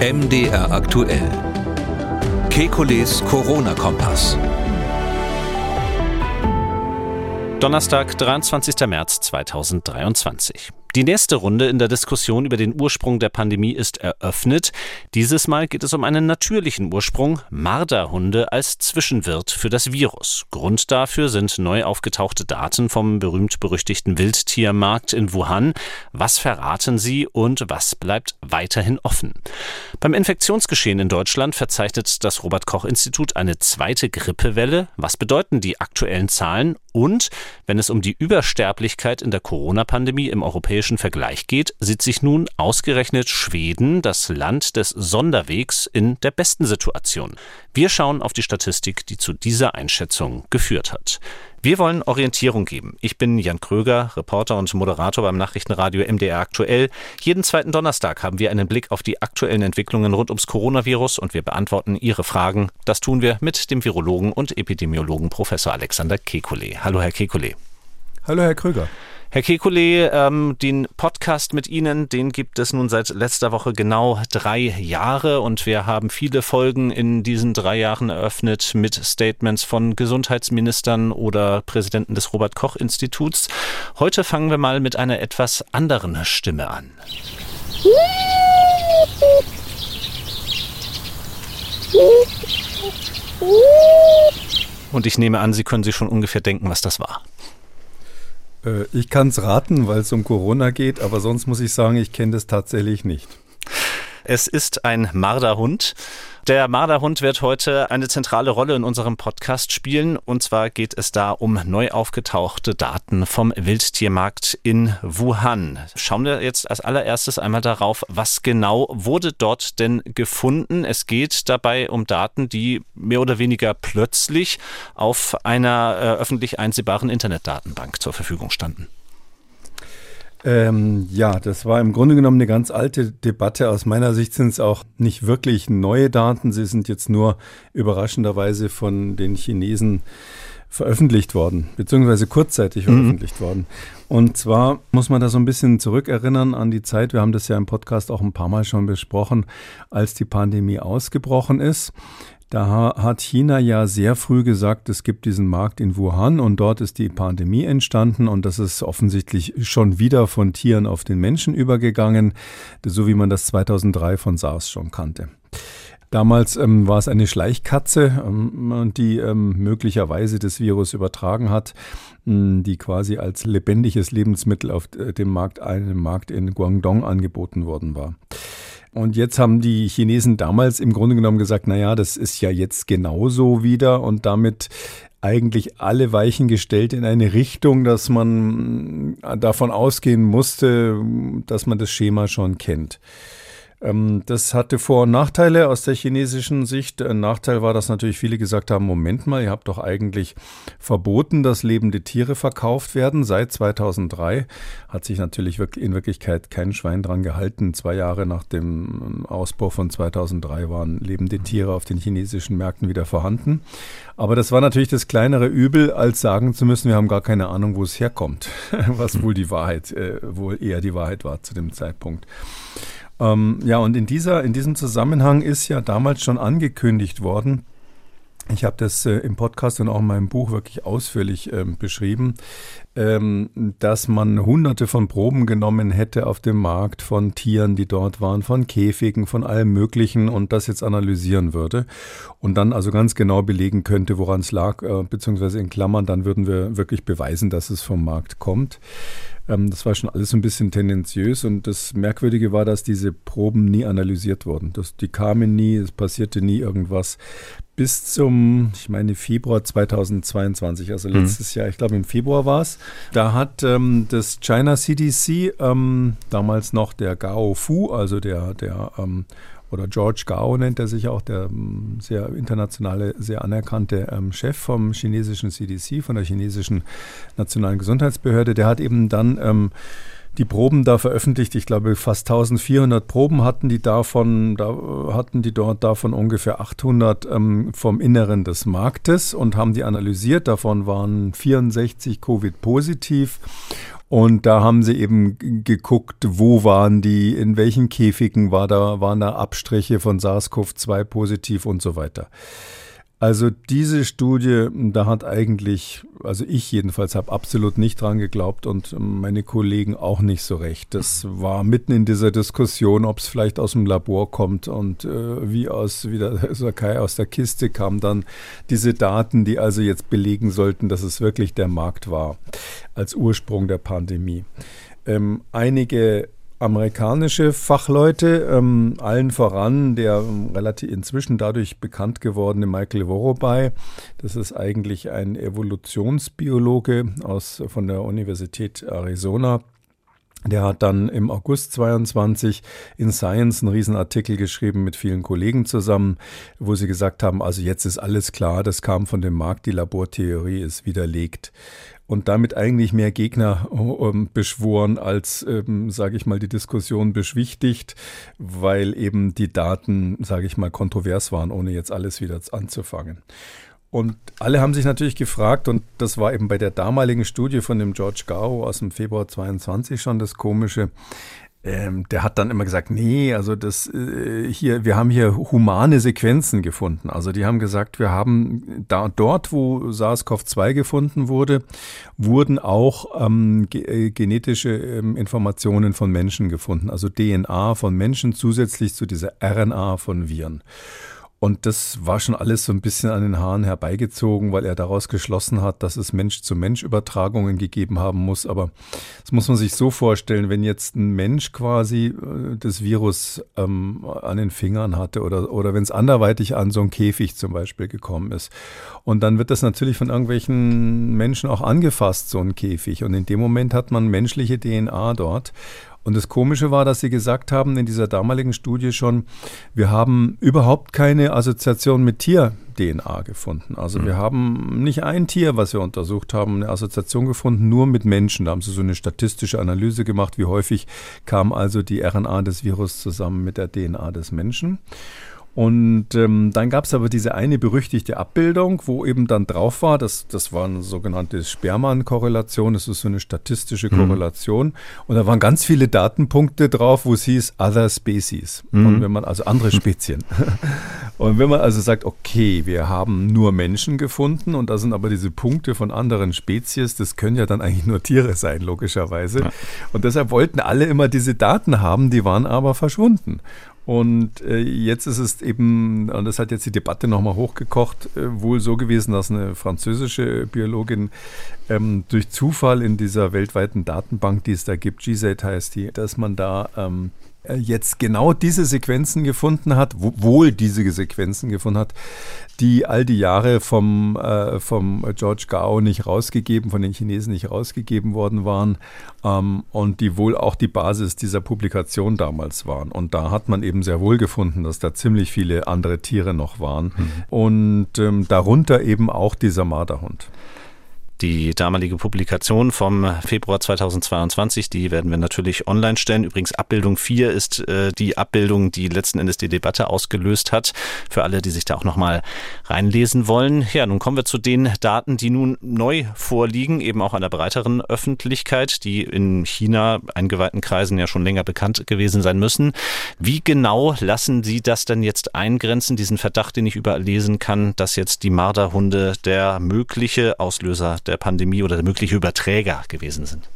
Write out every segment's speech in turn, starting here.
MDR aktuell. Kekules Corona-Kompass. Donnerstag, 23. März 2023. Die nächste Runde in der Diskussion über den Ursprung der Pandemie ist eröffnet. Dieses Mal geht es um einen natürlichen Ursprung, Marderhunde als Zwischenwirt für das Virus. Grund dafür sind neu aufgetauchte Daten vom berühmt-berüchtigten Wildtiermarkt in Wuhan. Was verraten sie und was bleibt weiterhin offen? Beim Infektionsgeschehen in Deutschland verzeichnet das Robert Koch Institut eine zweite Grippewelle. Was bedeuten die aktuellen Zahlen? Und wenn es um die Übersterblichkeit in der Corona-Pandemie im europäischen Vergleich geht, sieht sich nun ausgerechnet Schweden, das Land des Sonderwegs, in der besten Situation. Wir schauen auf die Statistik, die zu dieser Einschätzung geführt hat. Wir wollen Orientierung geben. Ich bin Jan Kröger, Reporter und Moderator beim Nachrichtenradio MDR aktuell. Jeden zweiten Donnerstag haben wir einen Blick auf die aktuellen Entwicklungen rund ums Coronavirus und wir beantworten Ihre Fragen. Das tun wir mit dem Virologen und Epidemiologen Professor Alexander Kekulé. Hallo, Herr Kekulé. Hallo, Herr Kröger. Herr Kekulé, ähm, den Podcast mit Ihnen, den gibt es nun seit letzter Woche genau drei Jahre und wir haben viele Folgen in diesen drei Jahren eröffnet mit Statements von Gesundheitsministern oder Präsidenten des Robert Koch Instituts. Heute fangen wir mal mit einer etwas anderen Stimme an. Und ich nehme an, Sie können sich schon ungefähr denken, was das war. Äh, ich kann es raten, weil es um Corona geht, aber sonst muss ich sagen, ich kenne das tatsächlich nicht. Es ist ein Marderhund. Der Marderhund wird heute eine zentrale Rolle in unserem Podcast spielen. Und zwar geht es da um neu aufgetauchte Daten vom Wildtiermarkt in Wuhan. Schauen wir jetzt als allererstes einmal darauf, was genau wurde dort denn gefunden. Es geht dabei um Daten, die mehr oder weniger plötzlich auf einer äh, öffentlich einsehbaren Internetdatenbank zur Verfügung standen. Ähm, ja, das war im Grunde genommen eine ganz alte Debatte. Aus meiner Sicht sind es auch nicht wirklich neue Daten. Sie sind jetzt nur überraschenderweise von den Chinesen veröffentlicht worden, beziehungsweise kurzzeitig mhm. veröffentlicht worden. Und zwar muss man da so ein bisschen zurückerinnern an die Zeit, wir haben das ja im Podcast auch ein paar Mal schon besprochen, als die Pandemie ausgebrochen ist. Da hat China ja sehr früh gesagt, es gibt diesen Markt in Wuhan und dort ist die Pandemie entstanden und das ist offensichtlich schon wieder von Tieren auf den Menschen übergegangen, so wie man das 2003 von SARS schon kannte. Damals ähm, war es eine Schleichkatze, ähm, die ähm, möglicherweise das Virus übertragen hat, ähm, die quasi als lebendiges Lebensmittel auf äh, dem Markt, einem Markt in Guangdong angeboten worden war. Und jetzt haben die Chinesen damals im Grunde genommen gesagt, na ja, das ist ja jetzt genauso wieder und damit eigentlich alle Weichen gestellt in eine Richtung, dass man davon ausgehen musste, dass man das Schema schon kennt. Ähm, das hatte Vor- und Nachteile aus der chinesischen Sicht. Ein Nachteil war, dass natürlich viele gesagt haben, Moment mal, ihr habt doch eigentlich verboten, dass lebende Tiere verkauft werden. Seit 2003 hat sich natürlich in Wirklichkeit kein Schwein dran gehalten. Zwei Jahre nach dem Ausbruch von 2003 waren lebende Tiere auf den chinesischen Märkten wieder vorhanden. Aber das war natürlich das kleinere Übel, als sagen zu müssen, wir haben gar keine Ahnung, wo es herkommt. Was wohl die Wahrheit, äh, wohl eher die Wahrheit war zu dem Zeitpunkt. Ähm, ja, und in, dieser, in diesem Zusammenhang ist ja damals schon angekündigt worden, ich habe das äh, im Podcast und auch in meinem Buch wirklich ausführlich ähm, beschrieben, ähm, dass man hunderte von Proben genommen hätte auf dem Markt von Tieren, die dort waren, von Käfigen, von allem Möglichen und das jetzt analysieren würde und dann also ganz genau belegen könnte, woran es lag, äh, beziehungsweise in Klammern, dann würden wir wirklich beweisen, dass es vom Markt kommt. Ähm, das war schon alles ein bisschen tendenziös und das Merkwürdige war, dass diese Proben nie analysiert wurden. Das, die kamen nie, es passierte nie irgendwas. Bis zum, ich meine, Februar 2022, also mhm. letztes mhm. Jahr, ich glaube im Februar war es. Da hat ähm, das China CDC, ähm, damals noch der Gao Fu, also der, der ähm, oder George Gao nennt er sich auch, der ähm, sehr internationale, sehr anerkannte ähm, Chef vom chinesischen CDC, von der chinesischen Nationalen Gesundheitsbehörde, der hat eben dann ähm, die Proben da veröffentlicht. Ich glaube, fast 1400 Proben hatten die davon, da hatten die dort davon ungefähr 800 ähm, vom Inneren des Marktes und haben die analysiert. Davon waren 64 Covid positiv Und da haben sie eben geguckt, wo waren die, in welchen Käfigen war da, waren da Abstriche von SARS-CoV-2 positiv und so weiter. Also diese Studie, da hat eigentlich, also ich jedenfalls habe absolut nicht dran geglaubt und meine Kollegen auch nicht so recht. Das war mitten in dieser Diskussion, ob es vielleicht aus dem Labor kommt und äh, wie aus, wie der Sakai aus der Kiste kam dann diese Daten, die also jetzt belegen sollten, dass es wirklich der Markt war als Ursprung der Pandemie. Ähm, einige amerikanische Fachleute, ähm, allen voran der ähm, relativ inzwischen dadurch bekannt gewordene Michael Worobay. Das ist eigentlich ein Evolutionsbiologe aus, von der Universität Arizona. Der hat dann im August 22 in Science einen Riesenartikel geschrieben mit vielen Kollegen zusammen, wo sie gesagt haben, also jetzt ist alles klar, das kam von dem Markt, die Labortheorie ist widerlegt und damit eigentlich mehr Gegner ähm, beschworen, als, ähm, sage ich mal, die Diskussion beschwichtigt, weil eben die Daten, sage ich mal, kontrovers waren, ohne jetzt alles wieder anzufangen. Und alle haben sich natürlich gefragt, und das war eben bei der damaligen Studie von dem George Gao aus dem Februar 22 schon das Komische, ähm, der hat dann immer gesagt, nee, also das äh, hier, wir haben hier humane Sequenzen gefunden. Also die haben gesagt, wir haben da dort, wo SARS-CoV-2 gefunden wurde, wurden auch ähm, ge äh, genetische ähm, Informationen von Menschen gefunden, also DNA von Menschen zusätzlich zu dieser RNA von Viren. Und das war schon alles so ein bisschen an den Haaren herbeigezogen, weil er daraus geschlossen hat, dass es Mensch-zu-Mensch-Übertragungen gegeben haben muss. Aber das muss man sich so vorstellen, wenn jetzt ein Mensch quasi äh, das Virus ähm, an den Fingern hatte oder, oder wenn es anderweitig an so einen Käfig zum Beispiel gekommen ist. Und dann wird das natürlich von irgendwelchen Menschen auch angefasst, so ein Käfig. Und in dem Moment hat man menschliche DNA dort. Und das Komische war, dass Sie gesagt haben in dieser damaligen Studie schon, wir haben überhaupt keine Assoziation mit Tier-DNA gefunden. Also mhm. wir haben nicht ein Tier, was wir untersucht haben, eine Assoziation gefunden, nur mit Menschen. Da haben Sie so eine statistische Analyse gemacht, wie häufig kam also die RNA des Virus zusammen mit der DNA des Menschen. Und ähm, dann gab es aber diese eine berüchtigte Abbildung, wo eben dann drauf war, das, das war eine sogenannte Sperman-Korrelation, das ist so eine statistische mhm. Korrelation. Mhm. Und da waren ganz viele Datenpunkte drauf, wo es hieß Other Species. Mhm. Und wenn man, also andere Spezien. und wenn man also sagt, okay, wir haben nur Menschen gefunden und da sind aber diese Punkte von anderen Spezies, das können ja dann eigentlich nur Tiere sein, logischerweise. Ja. Und deshalb wollten alle immer diese Daten haben, die waren aber verschwunden. Und äh, jetzt ist es eben, und das hat jetzt die Debatte nochmal hochgekocht, äh, wohl so gewesen, dass eine französische Biologin ähm, durch Zufall in dieser weltweiten Datenbank, die es da gibt, GSAID heißt die, dass man da ähm, äh, jetzt genau diese Sequenzen gefunden hat, wohl diese Sequenzen gefunden hat, die all die Jahre vom, äh, vom George Gao nicht rausgegeben, von den Chinesen nicht rausgegeben worden waren ähm, und die wohl auch die Basis dieser Publikation damals waren. Und da hat man eben sehr wohl gefunden, dass da ziemlich viele andere Tiere noch waren mhm. und ähm, darunter eben auch dieser Marderhund. Die damalige Publikation vom Februar 2022, die werden wir natürlich online stellen. Übrigens Abbildung 4 ist äh, die Abbildung, die letzten Endes die Debatte ausgelöst hat. Für alle, die sich da auch nochmal reinlesen wollen. Ja, nun kommen wir zu den Daten, die nun neu vorliegen, eben auch der breiteren Öffentlichkeit, die in China eingeweihten Kreisen ja schon länger bekannt gewesen sein müssen. Wie genau lassen Sie das denn jetzt eingrenzen, diesen Verdacht, den ich überall lesen kann, dass jetzt die Marderhunde der mögliche Auslöser der Pandemie oder der mögliche Überträger gewesen sind?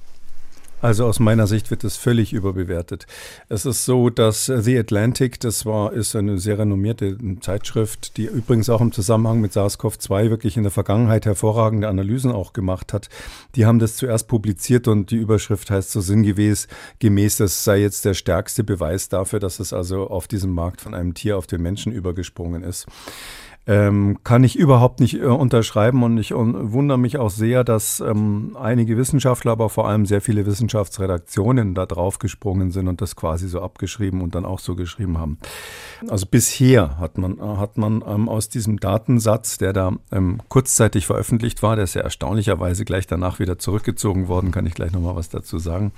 Also aus meiner Sicht wird das völlig überbewertet. Es ist so, dass The Atlantic, das war, ist eine sehr renommierte Zeitschrift, die übrigens auch im Zusammenhang mit SARS-CoV-2 wirklich in der Vergangenheit hervorragende Analysen auch gemacht hat. Die haben das zuerst publiziert und die Überschrift heißt so sinngemäß, gemäß, das sei jetzt der stärkste Beweis dafür, dass es also auf diesem Markt von einem Tier auf den Menschen übergesprungen ist. Ähm, kann ich überhaupt nicht äh, unterschreiben und ich wundere mich auch sehr, dass ähm, einige Wissenschaftler, aber vor allem sehr viele Wissenschaftsredaktionen da drauf gesprungen sind und das quasi so abgeschrieben und dann auch so geschrieben haben. Also bisher hat man, hat man ähm, aus diesem Datensatz, der da ähm, kurzzeitig veröffentlicht war, der ist ja erstaunlicherweise gleich danach wieder zurückgezogen worden, kann ich gleich nochmal was dazu sagen.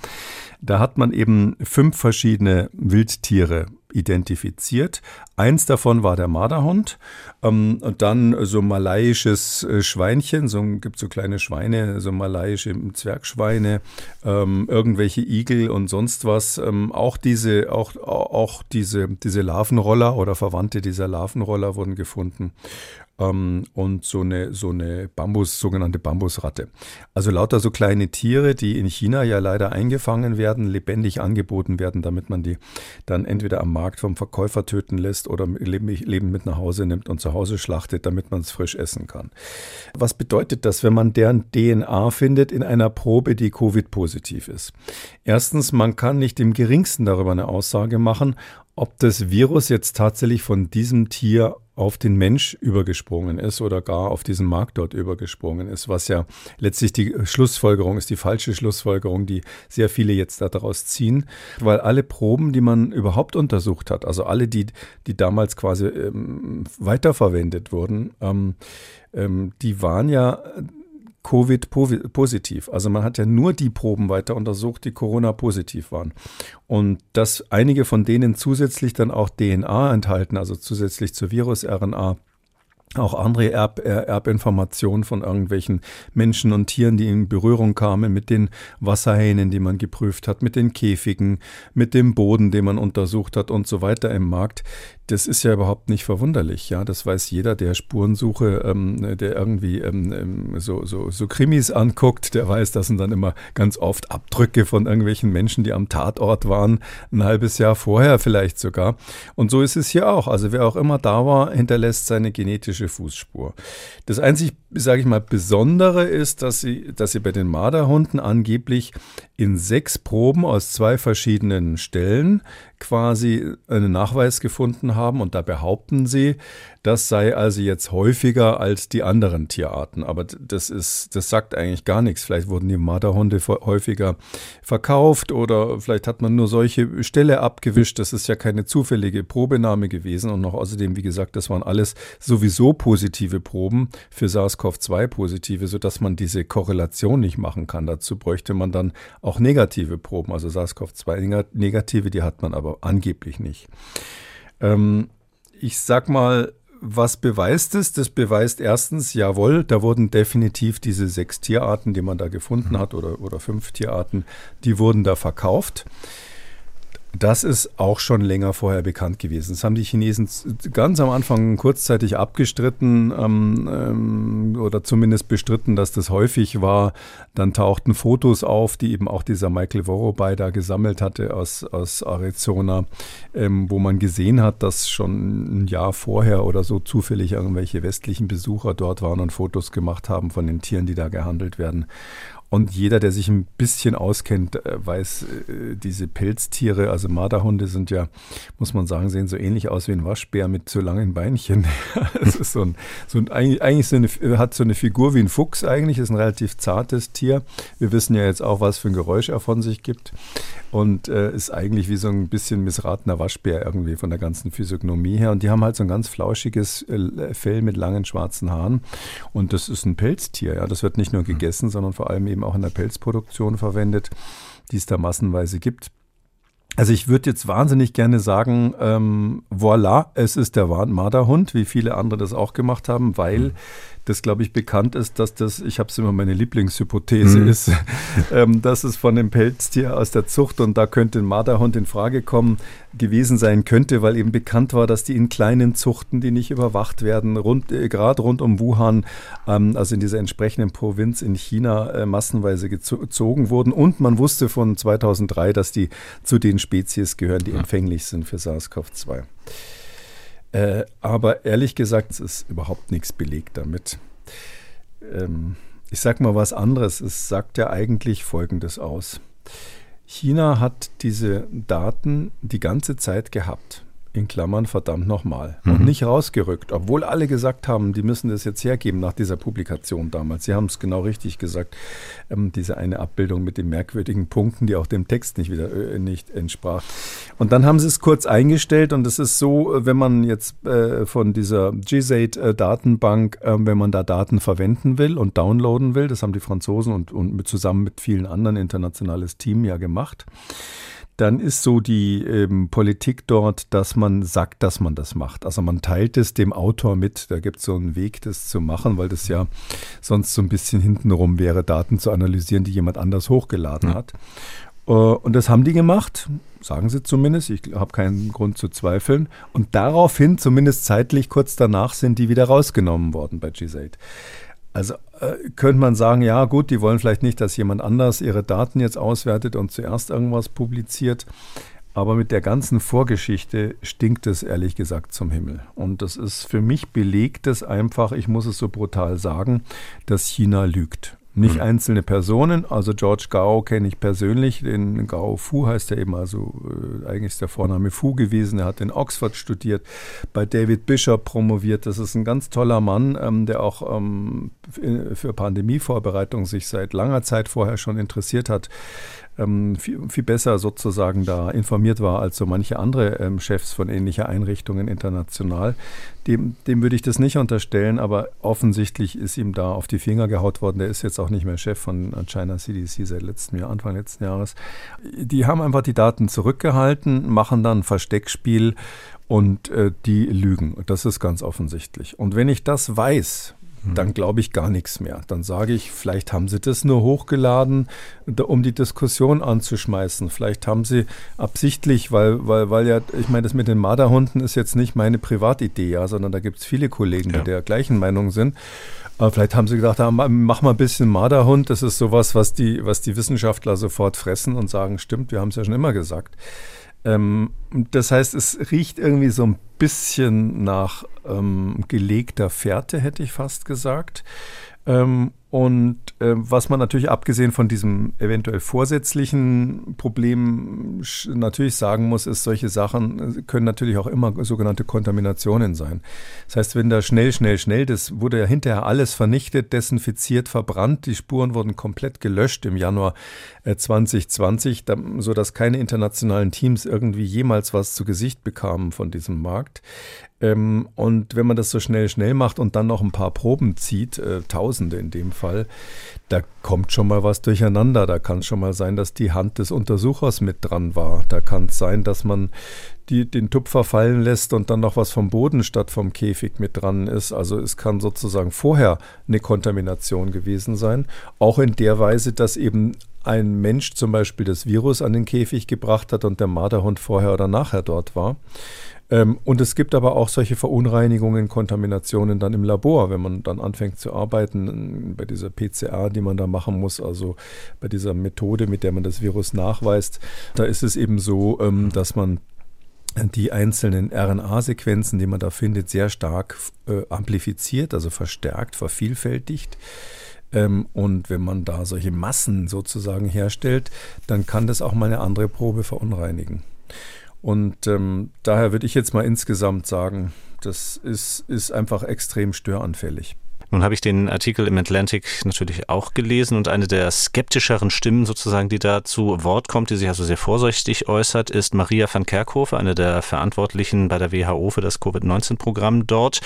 Da hat man eben fünf verschiedene Wildtiere identifiziert. Eins davon war der Marderhund ähm, und dann so malaiisches äh, Schweinchen, so gibt so kleine Schweine, so malaiische Zwergschweine, ähm, irgendwelche Igel und sonst was. Ähm, auch diese, auch, auch diese, diese Larvenroller oder Verwandte dieser Larvenroller wurden gefunden ähm, und so eine, so eine Bambus, sogenannte Bambusratte. Also lauter so kleine Tiere, die in China ja leider eingefangen werden, lebendig angeboten werden, damit man die dann entweder am Markt vom Verkäufer töten lässt oder lebend mit nach Hause nimmt und zu Hause schlachtet, damit man es frisch essen kann. Was bedeutet das, wenn man deren DNA findet in einer Probe, die Covid-positiv ist? Erstens, man kann nicht im geringsten darüber eine Aussage machen, ob das Virus jetzt tatsächlich von diesem Tier auf den Mensch übergesprungen ist oder gar auf diesen Markt dort übergesprungen ist, was ja letztlich die Schlussfolgerung ist, die falsche Schlussfolgerung, die sehr viele jetzt daraus ziehen, weil alle Proben, die man überhaupt untersucht hat, also alle, die, die damals quasi ähm, weiterverwendet wurden, ähm, ähm, die waren ja Covid-positiv. Also man hat ja nur die Proben weiter untersucht, die Corona-positiv waren. Und dass einige von denen zusätzlich dann auch DNA enthalten, also zusätzlich zur Virus-RNA, auch andere Erb, Erbinformationen von irgendwelchen Menschen und Tieren, die in Berührung kamen mit den Wasserhähnen, die man geprüft hat, mit den Käfigen, mit dem Boden, den man untersucht hat und so weiter im Markt. Das ist ja überhaupt nicht verwunderlich, ja. Das weiß jeder, der Spurensuche, ähm, der irgendwie ähm, ähm, so, so, so Krimis anguckt, der weiß, das sind dann immer ganz oft Abdrücke von irgendwelchen Menschen, die am Tatort waren, ein halbes Jahr vorher vielleicht sogar. Und so ist es hier auch. Also wer auch immer da war, hinterlässt seine genetische Fußspur. Das einzig, sage ich mal, Besondere ist, dass sie, dass sie bei den Marderhunden angeblich in sechs Proben aus zwei verschiedenen Stellen quasi einen Nachweis gefunden haben und da behaupten sie, das sei also jetzt häufiger als die anderen Tierarten. Aber das ist, das sagt eigentlich gar nichts. Vielleicht wurden die Marderhunde häufiger verkauft oder vielleicht hat man nur solche Ställe abgewischt. Das ist ja keine zufällige Probenahme gewesen. Und noch außerdem, wie gesagt, das waren alles sowieso positive Proben für SARS-CoV-2 positive, sodass man diese Korrelation nicht machen kann. Dazu bräuchte man dann auch negative Proben. Also SARS-CoV-2 negative, die hat man aber angeblich nicht. Ähm, ich sag mal, was beweist es? Das beweist erstens, jawohl, da wurden definitiv diese sechs Tierarten, die man da gefunden hat, oder, oder fünf Tierarten, die wurden da verkauft. Das ist auch schon länger vorher bekannt gewesen. Das haben die Chinesen ganz am Anfang kurzzeitig abgestritten ähm, ähm, oder zumindest bestritten, dass das häufig war. Dann tauchten Fotos auf, die eben auch dieser Michael Worobay da gesammelt hatte aus, aus Arizona, ähm, wo man gesehen hat, dass schon ein Jahr vorher oder so zufällig irgendwelche westlichen Besucher dort waren und Fotos gemacht haben von den Tieren, die da gehandelt werden. Und jeder, der sich ein bisschen auskennt, äh, weiß, äh, diese Pelztiere, also Marderhunde sind ja, muss man sagen, sehen so ähnlich aus wie ein Waschbär mit so langen Beinchen. Es ist so ein, so ein eigentlich so eine, hat so eine Figur wie ein Fuchs eigentlich, ist ein relativ zartes Tier. Wir wissen ja jetzt auch, was für ein Geräusch er von sich gibt. Und äh, ist eigentlich wie so ein bisschen missratener Waschbär irgendwie von der ganzen Physiognomie her. Und die haben halt so ein ganz flauschiges äh, Fell mit langen schwarzen Haaren. Und das ist ein Pelztier, ja. Das wird nicht nur gegessen, sondern vor allem eben auch in der Pelzproduktion verwendet, die es da massenweise gibt. Also ich würde jetzt wahnsinnig gerne sagen, ähm, voilà, es ist der Marderhund, wie viele andere das auch gemacht haben, weil mhm das, glaube ich, bekannt ist, dass das, ich habe es immer meine Lieblingshypothese mhm. ist, ähm, dass es von dem Pelztier aus der Zucht und da könnte ein Marderhund in Frage kommen, gewesen sein könnte, weil eben bekannt war, dass die in kleinen Zuchten, die nicht überwacht werden, rund, äh, gerade rund um Wuhan, ähm, also in dieser entsprechenden Provinz in China, äh, massenweise gezogen wurden. Und man wusste von 2003, dass die zu den Spezies gehören, die empfänglich sind für SARS-CoV-2. Äh, aber ehrlich gesagt, es ist überhaupt nichts belegt damit. Ähm, ich sage mal was anderes. Es sagt ja eigentlich Folgendes aus. China hat diese Daten die ganze Zeit gehabt in Klammern verdammt nochmal mhm. und nicht rausgerückt, obwohl alle gesagt haben, die müssen das jetzt hergeben nach dieser Publikation damals. Sie haben es genau richtig gesagt, ähm, diese eine Abbildung mit den merkwürdigen Punkten, die auch dem Text nicht wieder äh, nicht entsprach. Und dann haben sie es kurz eingestellt und es ist so, wenn man jetzt äh, von dieser GSAID-Datenbank, äh, wenn man da Daten verwenden will und downloaden will, das haben die Franzosen und, und mit, zusammen mit vielen anderen internationales Team ja gemacht dann ist so die ähm, Politik dort, dass man sagt, dass man das macht. Also man teilt es dem Autor mit. Da gibt es so einen Weg, das zu machen, weil das ja sonst so ein bisschen hintenrum wäre, Daten zu analysieren, die jemand anders hochgeladen hat. Äh, und das haben die gemacht, sagen sie zumindest. Ich habe keinen Grund zu zweifeln. Und daraufhin, zumindest zeitlich kurz danach, sind die wieder rausgenommen worden bei G8. Also äh, könnte man sagen, ja gut, die wollen vielleicht nicht, dass jemand anders ihre Daten jetzt auswertet und zuerst irgendwas publiziert. Aber mit der ganzen Vorgeschichte stinkt es ehrlich gesagt zum Himmel. Und das ist für mich belegt es einfach, ich muss es so brutal sagen, dass China lügt. Nicht mhm. einzelne Personen, also George Gao kenne ich persönlich, den Gao Fu heißt er eben, also äh, eigentlich ist der Vorname Fu gewesen, er hat in Oxford studiert, bei David Bishop promoviert, das ist ein ganz toller Mann, ähm, der auch ähm, für Pandemievorbereitung sich seit langer Zeit vorher schon interessiert hat ähm, viel, viel, besser sozusagen da informiert war als so manche andere ähm, Chefs von ähnlicher Einrichtungen international. Dem, dem würde ich das nicht unterstellen, aber offensichtlich ist ihm da auf die Finger gehaut worden. Der ist jetzt auch nicht mehr Chef von China CDC seit letztem Jahr, Anfang letzten Jahres. Die haben einfach die Daten zurückgehalten, machen dann Versteckspiel und äh, die lügen. Das ist ganz offensichtlich. Und wenn ich das weiß, dann glaube ich gar nichts mehr. Dann sage ich, vielleicht haben sie das nur hochgeladen, um die Diskussion anzuschmeißen. Vielleicht haben sie absichtlich, weil, weil, weil ja, ich meine, das mit den Marderhunden ist jetzt nicht meine Privatidee, ja, sondern da gibt es viele Kollegen, die der gleichen Meinung sind. Aber vielleicht haben sie gedacht, ah, mach mal ein bisschen Marderhund. Das ist sowas, was die, was die Wissenschaftler sofort fressen und sagen, stimmt, wir haben es ja schon immer gesagt. Ähm, das heißt, es riecht irgendwie so ein bisschen nach ähm, gelegter Fährte, hätte ich fast gesagt. Ähm, und äh, was man natürlich abgesehen von diesem eventuell vorsätzlichen Problem natürlich sagen muss, ist, solche Sachen äh, können natürlich auch immer sogenannte Kontaminationen sein. Das heißt, wenn da schnell, schnell, schnell, das wurde ja hinterher alles vernichtet, desinfiziert, verbrannt, die Spuren wurden komplett gelöscht im Januar äh, 2020, da, sodass keine internationalen Teams irgendwie jemals was zu Gesicht bekamen von diesem Markt. Ähm, und wenn man das so schnell, schnell macht und dann noch ein paar Proben zieht, äh, Tausende in dem Fall, da kommt schon mal was durcheinander. Da kann es schon mal sein, dass die Hand des Untersuchers mit dran war. Da kann es sein, dass man die, den Tupfer fallen lässt und dann noch was vom Boden statt vom Käfig mit dran ist. Also es kann sozusagen vorher eine Kontamination gewesen sein. Auch in der Weise, dass eben ein Mensch zum Beispiel das Virus an den Käfig gebracht hat und der Marderhund vorher oder nachher dort war. Ähm, und es gibt aber auch solche Verunreinigungen, Kontaminationen dann im Labor, wenn man dann anfängt zu arbeiten, bei dieser PCR, die man da machen muss, also bei dieser Methode, mit der man das Virus nachweist. Da ist es eben so, ähm, dass man die einzelnen RNA-Sequenzen, die man da findet, sehr stark äh, amplifiziert, also verstärkt, vervielfältigt. Ähm, und wenn man da solche Massen sozusagen herstellt, dann kann das auch mal eine andere Probe verunreinigen. Und ähm, daher würde ich jetzt mal insgesamt sagen, das ist, ist einfach extrem störanfällig. Nun habe ich den Artikel im Atlantic natürlich auch gelesen und eine der skeptischeren Stimmen sozusagen, die da zu Wort kommt, die sich also sehr vorsichtig äußert, ist Maria van Kerkhove, eine der Verantwortlichen bei der WHO für das Covid-19-Programm dort,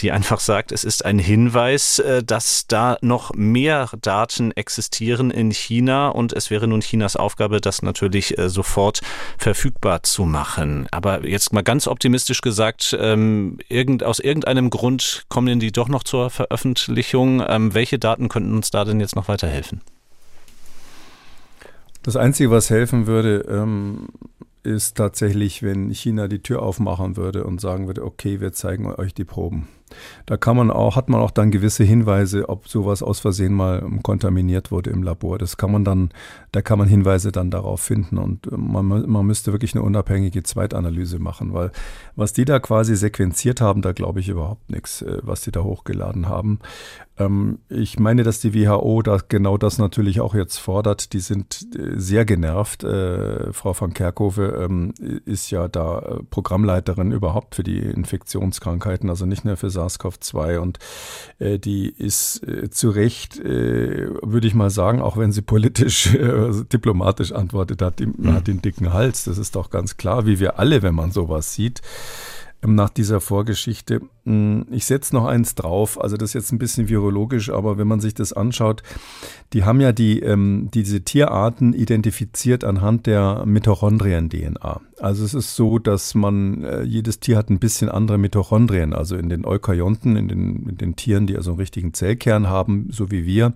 die einfach sagt, es ist ein Hinweis, äh, dass da noch mehr Daten existieren in China und es wäre nun Chinas Aufgabe, das natürlich äh, sofort verfügbar zu machen. Aber jetzt mal ganz optimistisch gesagt, ähm, aus irgendeinem Grund kommen die doch noch zur Veröffentlichung Veröffentlichung. Ähm, welche Daten könnten uns da denn jetzt noch weiterhelfen? Das Einzige, was helfen würde, ähm, ist tatsächlich, wenn China die Tür aufmachen würde und sagen würde, okay, wir zeigen euch die Proben. Da kann man auch, hat man auch dann gewisse Hinweise, ob sowas aus Versehen mal kontaminiert wurde im Labor. Das kann man dann, da kann man Hinweise dann darauf finden und äh, man, man müsste wirklich eine unabhängige Zweitanalyse machen, weil was die da quasi sequenziert haben, da glaube ich überhaupt nichts, äh, was die da hochgeladen haben. Ähm, ich meine, dass die WHO da genau das natürlich auch jetzt fordert. Die sind äh, sehr genervt. Frau van Kerkhove ähm, ist ja da Programmleiterin überhaupt für die Infektionskrankheiten, also nicht nur für SARS-CoV-2 und äh, die ist äh, zu Recht, äh, würde ich mal sagen, auch wenn sie politisch, äh, diplomatisch antwortet hat, die, mhm. hat den dicken Hals. Das ist doch ganz klar, wie wir alle, wenn man sowas sieht. ähm, nach dieser Vorgeschichte. Hm, ich setze noch eins drauf, also das ist jetzt ein bisschen virologisch, aber wenn man sich das anschaut, die haben ja die, ähm, diese Tierarten identifiziert anhand der Mitochondrien-DNA. Also es ist so, dass man, äh, jedes Tier hat ein bisschen andere Mitochondrien, also in den Eukaryonten, in den, in den Tieren, die also einen richtigen Zellkern haben, so wie wir,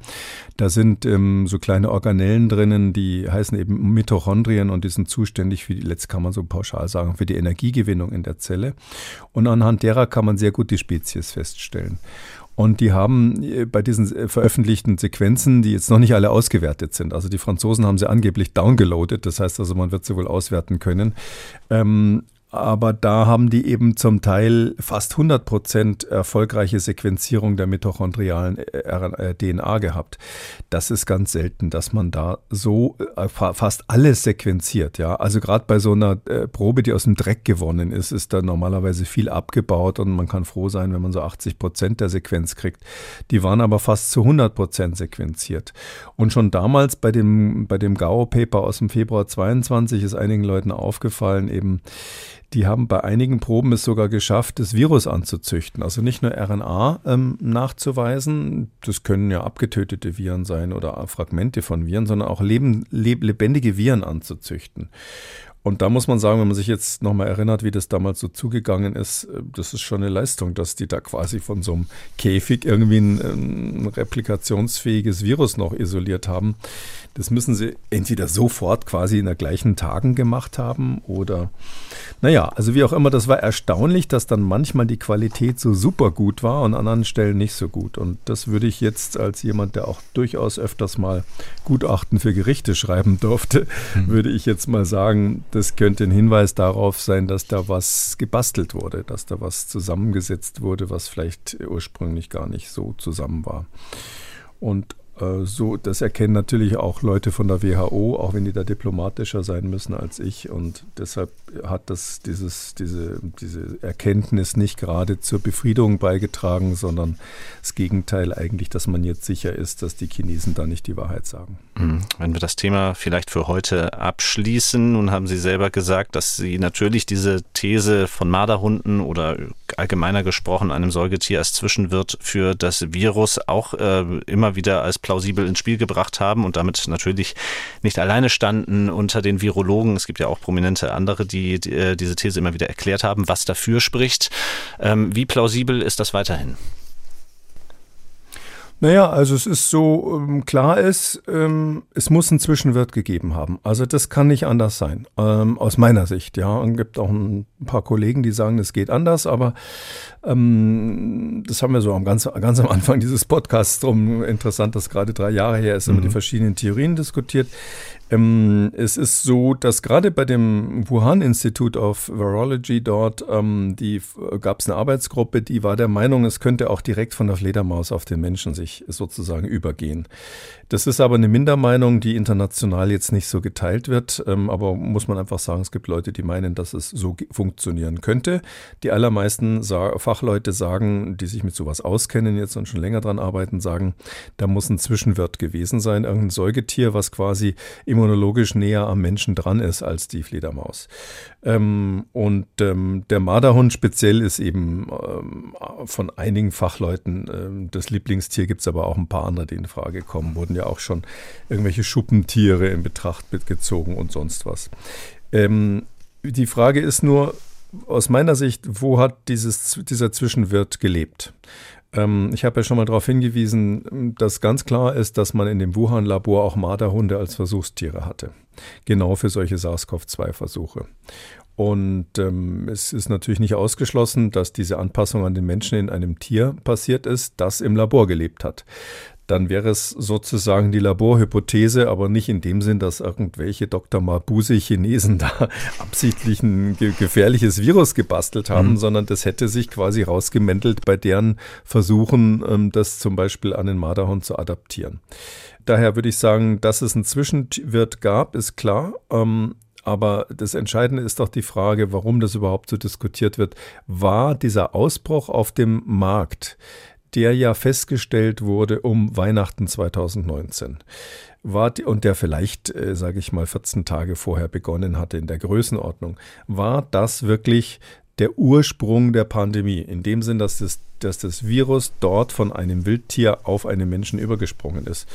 da sind ähm, so kleine Organellen drinnen, die heißen eben Mitochondrien und die sind zuständig für die, letzt kann man so pauschal sagen, für die Energiegewinnung in der Zelle. Und anhand derer kann man sehr gut die Spezies feststellen. Und die haben äh, bei diesen äh, veröffentlichten Sequenzen, die jetzt noch nicht alle ausgewertet sind, also die Franzosen haben sie angeblich downgeloadet, das heißt also, man wird sie wohl auswerten können, ähm, aber da haben die eben zum Teil fast 100 Prozent erfolgreiche Sequenzierung der mitochondrialen äh, äh, DNA gehabt. Das ist ganz selten, dass man da so äh, fast alles sequenziert. Ja, also gerade bei so einer Probe, die aus dem Dreck gewonnen ist, ist da normalerweise viel abgebaut und man kann froh sein, wenn man so 80 Prozent der Sequenz kriegt. Die waren aber fast zu 100 Prozent sequenziert. Und schon damals bei dem, bei dem Gao-Paper aus dem Februar 22 ist einigen Leuten aufgefallen, eben, die haben bei einigen Proben es sogar geschafft, das Virus anzuzüchten. Also nicht nur RNA ähm, nachzuweisen, das können ja abgetötete Viren sein oder Fragmente von Viren, sondern auch leben, leb, lebendige Viren anzuzüchten. Und da muss man sagen, wenn man sich jetzt nochmal erinnert, wie das damals so zugegangen ist, äh, das ist schon eine Leistung, dass die da quasi von so einem Käfig irgendwie ein, ein replikationsfähiges Virus noch isoliert haben. Das müssen sie entweder sofort quasi in der gleichen Tagen gemacht haben oder, naja, also wie auch immer, das war erstaunlich, dass dann manchmal die Qualität so super gut war und an anderen Stellen nicht so gut. Und das würde ich jetzt als jemand, der auch durchaus öfters mal Gutachten für Gerichte schreiben durfte, mhm. würde ich jetzt mal sagen, das könnte ein Hinweis darauf sein, dass da was gebastelt wurde, dass da was zusammengesetzt wurde, was vielleicht ursprünglich gar nicht so zusammen war. Und so, das erkennen natürlich auch Leute von der WHO, auch wenn die da diplomatischer sein müssen als ich. Und deshalb hat das dieses, diese, diese Erkenntnis nicht gerade zur Befriedung beigetragen, sondern das Gegenteil eigentlich, dass man jetzt sicher ist, dass die Chinesen da nicht die Wahrheit sagen. Mhm. Wenn wir das Thema vielleicht für heute abschließen, nun haben Sie selber gesagt, dass Sie natürlich diese These von Marderhunden oder allgemeiner gesprochen einem Säugetier als Zwischenwirt für das Virus auch äh, immer wieder als plausibel ins Spiel gebracht haben und damit natürlich nicht alleine standen unter den Virologen. Es gibt ja auch prominente andere, die, die äh, diese These immer wieder erklärt haben, was dafür spricht. Ähm, wie plausibel ist das weiterhin? Naja, also es ist so, ähm, klar ist, ähm, es muss einen Zwischenwirt gegeben haben. Also das kann nicht anders sein, ähm, aus meiner Sicht. Ja, und gibt auch ein paar Kollegen, die sagen, es geht anders, aber ähm, das haben wir so am ganz, ganz am Anfang dieses Podcasts drum. Interessant, dass gerade drei Jahre her ist, mhm. die verschiedenen Theorien diskutiert. Ähm, es ist so, dass gerade bei dem Wuhan Institute of Virology dort, ähm, die gab es eine Arbeitsgruppe, die war der Meinung, es könnte auch direkt von der Fledermaus auf den Menschen sich sozusagen übergehen. Das ist aber eine Mindermeinung, die international jetzt nicht so geteilt wird. Ähm, aber muss man einfach sagen, es gibt Leute, die meinen, dass es so funktionieren könnte. Die allermeisten Fachleute sagen, die sich mit sowas auskennen jetzt und schon länger dran arbeiten, sagen, da muss ein Zwischenwirt gewesen sein, irgendein Säugetier, was quasi immunologisch näher am Menschen dran ist als die Fledermaus. Ähm, und ähm, der Marderhund speziell ist eben von einigen Fachleuten das Lieblingstier, gibt es aber auch ein paar andere, die in Frage kommen, wurden ja auch schon irgendwelche Schuppentiere in Betracht mitgezogen und sonst was. Ähm, die Frage ist nur, aus meiner Sicht, wo hat dieses, dieser Zwischenwirt gelebt? Ähm, ich habe ja schon mal darauf hingewiesen, dass ganz klar ist, dass man in dem Wuhan-Labor auch Marderhunde als Versuchstiere hatte. Genau für solche SARS-CoV-2-Versuche. Und ähm, es ist natürlich nicht ausgeschlossen, dass diese Anpassung an den Menschen in einem Tier passiert ist, das im Labor gelebt hat dann wäre es sozusagen die Laborhypothese, aber nicht in dem Sinn, dass irgendwelche Dr. Mabuse-Chinesen da absichtlich ein ge gefährliches Virus gebastelt haben, mhm. sondern das hätte sich quasi rausgemäntelt bei deren Versuchen, ähm, das zum Beispiel an den Marderhund zu adaptieren. Daher würde ich sagen, dass es einen Zwischenwirt gab, ist klar. Ähm, aber das Entscheidende ist doch die Frage, warum das überhaupt so diskutiert wird. War dieser Ausbruch auf dem Markt der ja festgestellt wurde um Weihnachten 2019 war die, und der vielleicht, äh, sage ich mal, 14 Tage vorher begonnen hatte in der Größenordnung, war das wirklich der Ursprung der Pandemie. In dem Sinn, dass das, dass das Virus dort von einem Wildtier auf einen Menschen übergesprungen ist.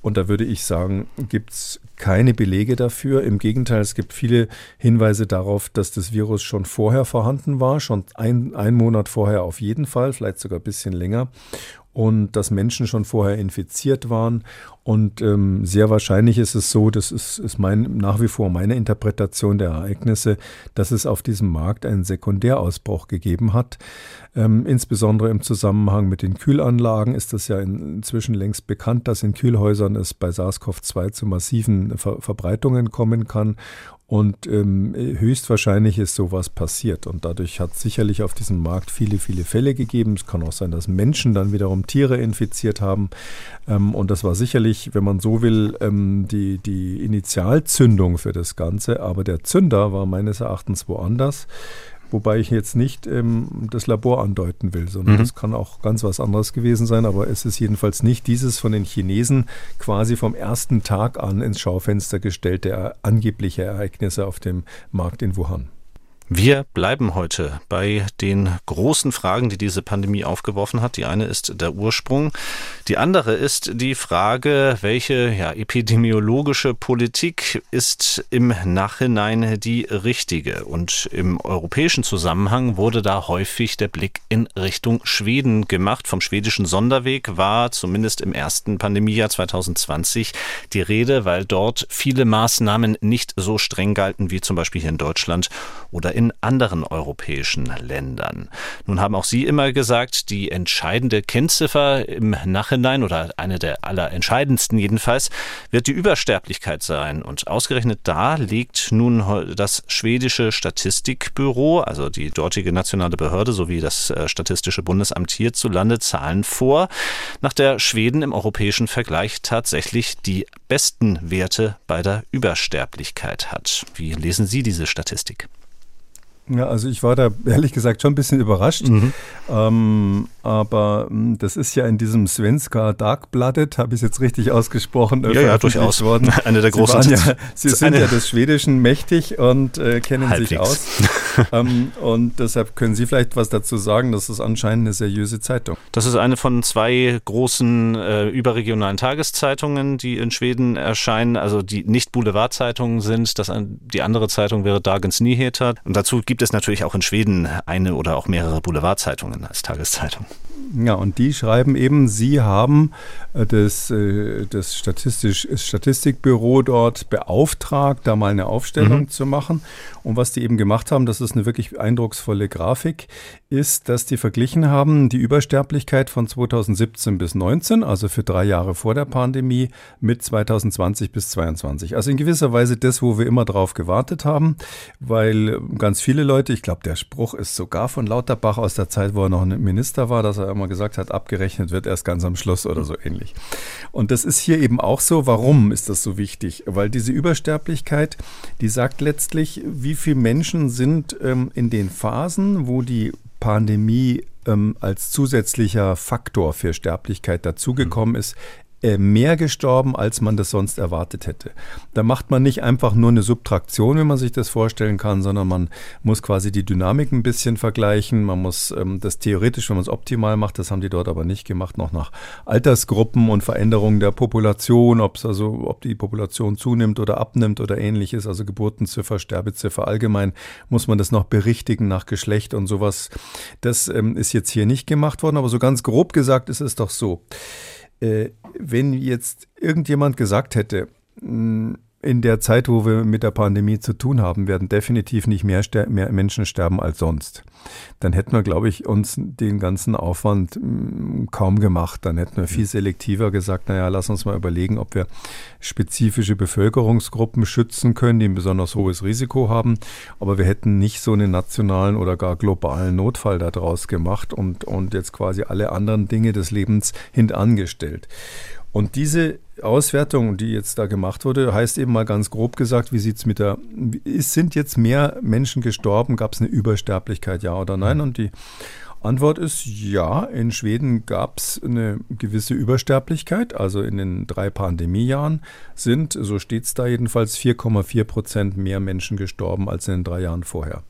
Und da würde ich sagen, gibt es keine Belege dafür. Im Gegenteil, es gibt viele Hinweise darauf, dass das Virus schon vorher vorhanden war, schon ein, ein Monat vorher auf jeden Fall, vielleicht sogar ein bisschen länger und dass Menschen schon vorher infiziert waren. Und ähm, sehr wahrscheinlich ist es so, das ist, ist mein, nach wie vor meine Interpretation der Ereignisse, dass es auf diesem Markt einen Sekundärausbruch gegeben hat. Ähm, insbesondere im Zusammenhang mit den Kühlanlagen ist das ja in, inzwischen längst bekannt, dass in Kühlhäusern es bei SARS-CoV-2 zu massiven Ver Verbreitungen kommen kann. Und ähm, höchstwahrscheinlich ist sowas passiert. Und dadurch hat es sicherlich auf diesem Markt viele, viele Fälle gegeben. Es kann auch sein, dass Menschen dann wiederum Tiere infiziert haben. Ähm, und das war sicherlich, wenn man so will, ähm, die, die Initialzündung für das Ganze. Aber der Zünder war meines Erachtens woanders. Wobei ich jetzt nicht ähm, das Labor andeuten will, sondern mhm. das kann auch ganz was anderes gewesen sein. Aber es ist jedenfalls nicht dieses von den Chinesen quasi vom ersten Tag an ins Schaufenster gestellte angebliche Ereignisse auf dem Markt in Wuhan. Wir bleiben heute bei den großen Fragen, die diese Pandemie aufgeworfen hat. Die eine ist der Ursprung. Die andere ist die Frage, welche ja, epidemiologische Politik ist im Nachhinein die richtige? Und im europäischen Zusammenhang wurde da häufig der Blick in Richtung Schweden gemacht. Vom schwedischen Sonderweg war zumindest im ersten Pandemiejahr 2020 die Rede, weil dort viele Maßnahmen nicht so streng galten wie zum Beispiel hier in Deutschland oder in anderen europäischen Ländern. Nun haben auch Sie immer gesagt, die entscheidende Kennziffer im Nachhinein oder eine der allerentscheidendsten jedenfalls wird die Übersterblichkeit sein. Und ausgerechnet da legt nun das schwedische Statistikbüro, also die dortige nationale Behörde sowie das äh, Statistische Bundesamt hierzulande Zahlen vor, nach der Schweden im europäischen Vergleich tatsächlich die besten Werte bei der Übersterblichkeit hat. Wie lesen Sie diese Statistik? Ja, also ich war da ehrlich gesagt schon ein bisschen überrascht. Mhm. Ähm, aber hm, das ist ja in diesem Svenska Darkbladet, habe ich es jetzt richtig ausgesprochen, ja, ja, durchaus. worden. Eine der großen. Sie, ja, Sie sind ja des Schwedischen mächtig und äh, kennen Halbwegs. sich aus. ähm, und deshalb können Sie vielleicht was dazu sagen. Das ist anscheinend eine seriöse Zeitung. Das ist eine von zwei großen äh, überregionalen Tageszeitungen, die in Schweden erscheinen, also die nicht Boulevardzeitungen sind. Das, die andere Zeitung wäre Dagens Nyheter. Und dazu gibt es natürlich auch in Schweden eine oder auch mehrere Boulevardzeitungen als Tageszeitung. Ja, und die schreiben eben, sie haben äh, das, äh, das Statistisch, Statistikbüro dort beauftragt, da mal eine Aufstellung mhm. zu machen. Und was die eben gemacht haben, das ist eine wirklich eindrucksvolle Grafik, ist, dass die verglichen haben die Übersterblichkeit von 2017 bis 19, also für drei Jahre vor der Pandemie, mit 2020 bis 2022. Also in gewisser Weise das, wo wir immer drauf gewartet haben, weil ganz viele Leute, ich glaube, der Spruch ist sogar von Lauterbach aus der Zeit, wo er noch ein Minister war, dass er immer gesagt hat, abgerechnet wird erst ganz am Schluss oder so ähnlich. Und das ist hier eben auch so. Warum ist das so wichtig? Weil diese Übersterblichkeit, die sagt letztlich, wie viele Menschen sind ähm, in den Phasen, wo die Pandemie ähm, als zusätzlicher Faktor für Sterblichkeit dazugekommen ist, mehr gestorben, als man das sonst erwartet hätte. Da macht man nicht einfach nur eine Subtraktion, wenn man sich das vorstellen kann, sondern man muss quasi die Dynamik ein bisschen vergleichen. Man muss ähm, das theoretisch, wenn man es optimal macht, das haben die dort aber nicht gemacht, noch nach Altersgruppen und Veränderungen der Population, ob es also, ob die Population zunimmt oder abnimmt oder ähnliches, also Geburtenziffer, Sterbeziffer allgemein, muss man das noch berichtigen nach Geschlecht und sowas. Das ähm, ist jetzt hier nicht gemacht worden, aber so ganz grob gesagt ist es doch so. Äh, wenn jetzt irgendjemand gesagt hätte, hm, in der Zeit, wo wir mit der Pandemie zu tun haben, werden definitiv nicht mehr, mehr, Menschen sterben als sonst. Dann hätten wir, glaube ich, uns den ganzen Aufwand hm, kaum gemacht. Dann hätten wir viel selektiver gesagt, naja, lass uns mal überlegen, ob wir spezifische Bevölkerungsgruppen schützen können, die ein besonders hohes Risiko haben. Aber wir hätten nicht so einen nationalen oder gar globalen Notfall daraus gemacht und, und jetzt quasi alle anderen Dinge des Lebens hintangestellt. Und diese Auswertung, die jetzt da gemacht wurde, heißt eben mal ganz grob gesagt, wie sieht es mit der, sind jetzt mehr Menschen gestorben, gab es eine Übersterblichkeit, ja oder nein? Und die Antwort ist ja, in Schweden gab es eine gewisse Übersterblichkeit, also in den drei Pandemiejahren sind, so steht es da jedenfalls, 4,4 Prozent mehr Menschen gestorben als in den drei Jahren vorher.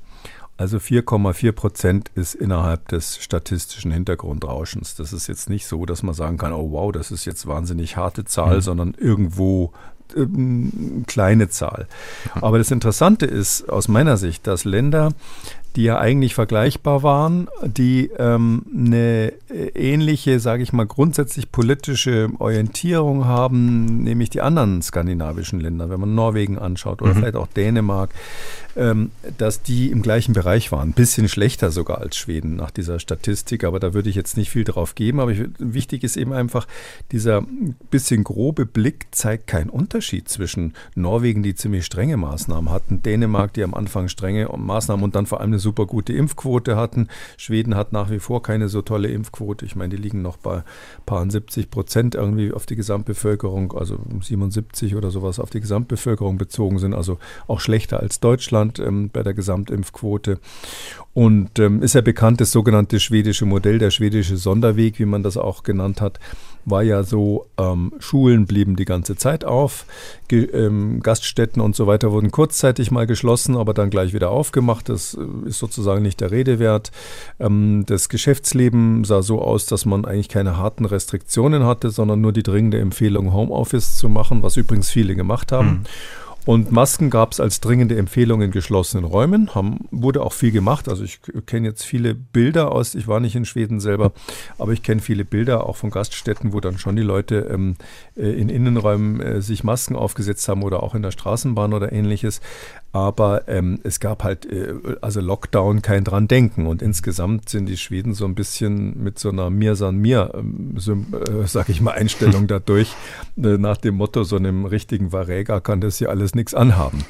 Also 4,4 Prozent ist innerhalb des statistischen Hintergrundrauschens. Das ist jetzt nicht so, dass man sagen kann, oh wow, das ist jetzt wahnsinnig harte Zahl, mhm. sondern irgendwo ähm, kleine Zahl. Aber das Interessante ist aus meiner Sicht, dass Länder, die ja eigentlich vergleichbar waren, die ähm, eine ähnliche, sage ich mal, grundsätzlich politische Orientierung haben, nämlich die anderen skandinavischen Länder, wenn man Norwegen anschaut oder mhm. vielleicht auch Dänemark, ähm, dass die im gleichen Bereich waren. Ein bisschen schlechter sogar als Schweden nach dieser Statistik, aber da würde ich jetzt nicht viel drauf geben. Aber ich, wichtig ist eben einfach, dieser bisschen grobe Blick zeigt keinen Unterschied zwischen Norwegen, die ziemlich strenge Maßnahmen hatten, Dänemark, die am Anfang strenge Maßnahmen und dann vor allem eine super gute Impfquote hatten. Schweden hat nach wie vor keine so tolle Impfquote. Ich meine, die liegen noch bei paar 70 Prozent irgendwie auf die Gesamtbevölkerung, also 77 oder sowas auf die Gesamtbevölkerung bezogen sind, also auch schlechter als Deutschland. Ähm, bei der Gesamtimpfquote. Und ähm, ist ja bekannt, das sogenannte schwedische Modell, der schwedische Sonderweg, wie man das auch genannt hat, war ja so, ähm, Schulen blieben die ganze Zeit auf, Ge ähm, Gaststätten und so weiter wurden kurzzeitig mal geschlossen, aber dann gleich wieder aufgemacht. Das äh, ist sozusagen nicht der Rede wert. Ähm, das Geschäftsleben sah so aus, dass man eigentlich keine harten Restriktionen hatte, sondern nur die dringende Empfehlung, Homeoffice zu machen, was übrigens viele gemacht haben. Mhm. Und Masken gab es als dringende Empfehlung in geschlossenen Räumen. Haben, wurde auch viel gemacht. Also ich kenne jetzt viele Bilder aus, ich war nicht in Schweden selber, aber ich kenne viele Bilder auch von Gaststätten, wo dann schon die Leute ähm, äh, in Innenräumen äh, sich Masken aufgesetzt haben oder auch in der Straßenbahn oder ähnliches. Aber ähm, es gab halt, äh, also Lockdown, kein dran denken. Und insgesamt sind die Schweden so ein bisschen mit so einer Mir san mir, ähm, so, äh, sag ich mal, Einstellung dadurch, äh, nach dem Motto, so einem richtigen Varega kann das ja alles nichts anhaben.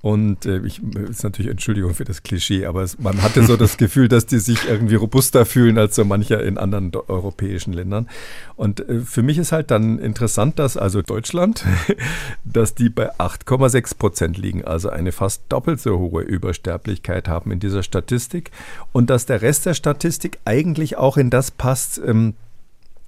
Und äh, ich ist natürlich Entschuldigung für das Klischee, aber es, man hatte so das Gefühl, dass die sich irgendwie robuster fühlen als so mancher in anderen europäischen Ländern. Und äh, für mich ist halt dann interessant, dass also Deutschland, dass die bei 8,6 Prozent liegen, also eine fast doppelt so hohe Übersterblichkeit haben in dieser Statistik und dass der Rest der Statistik eigentlich auch in das passt, ähm,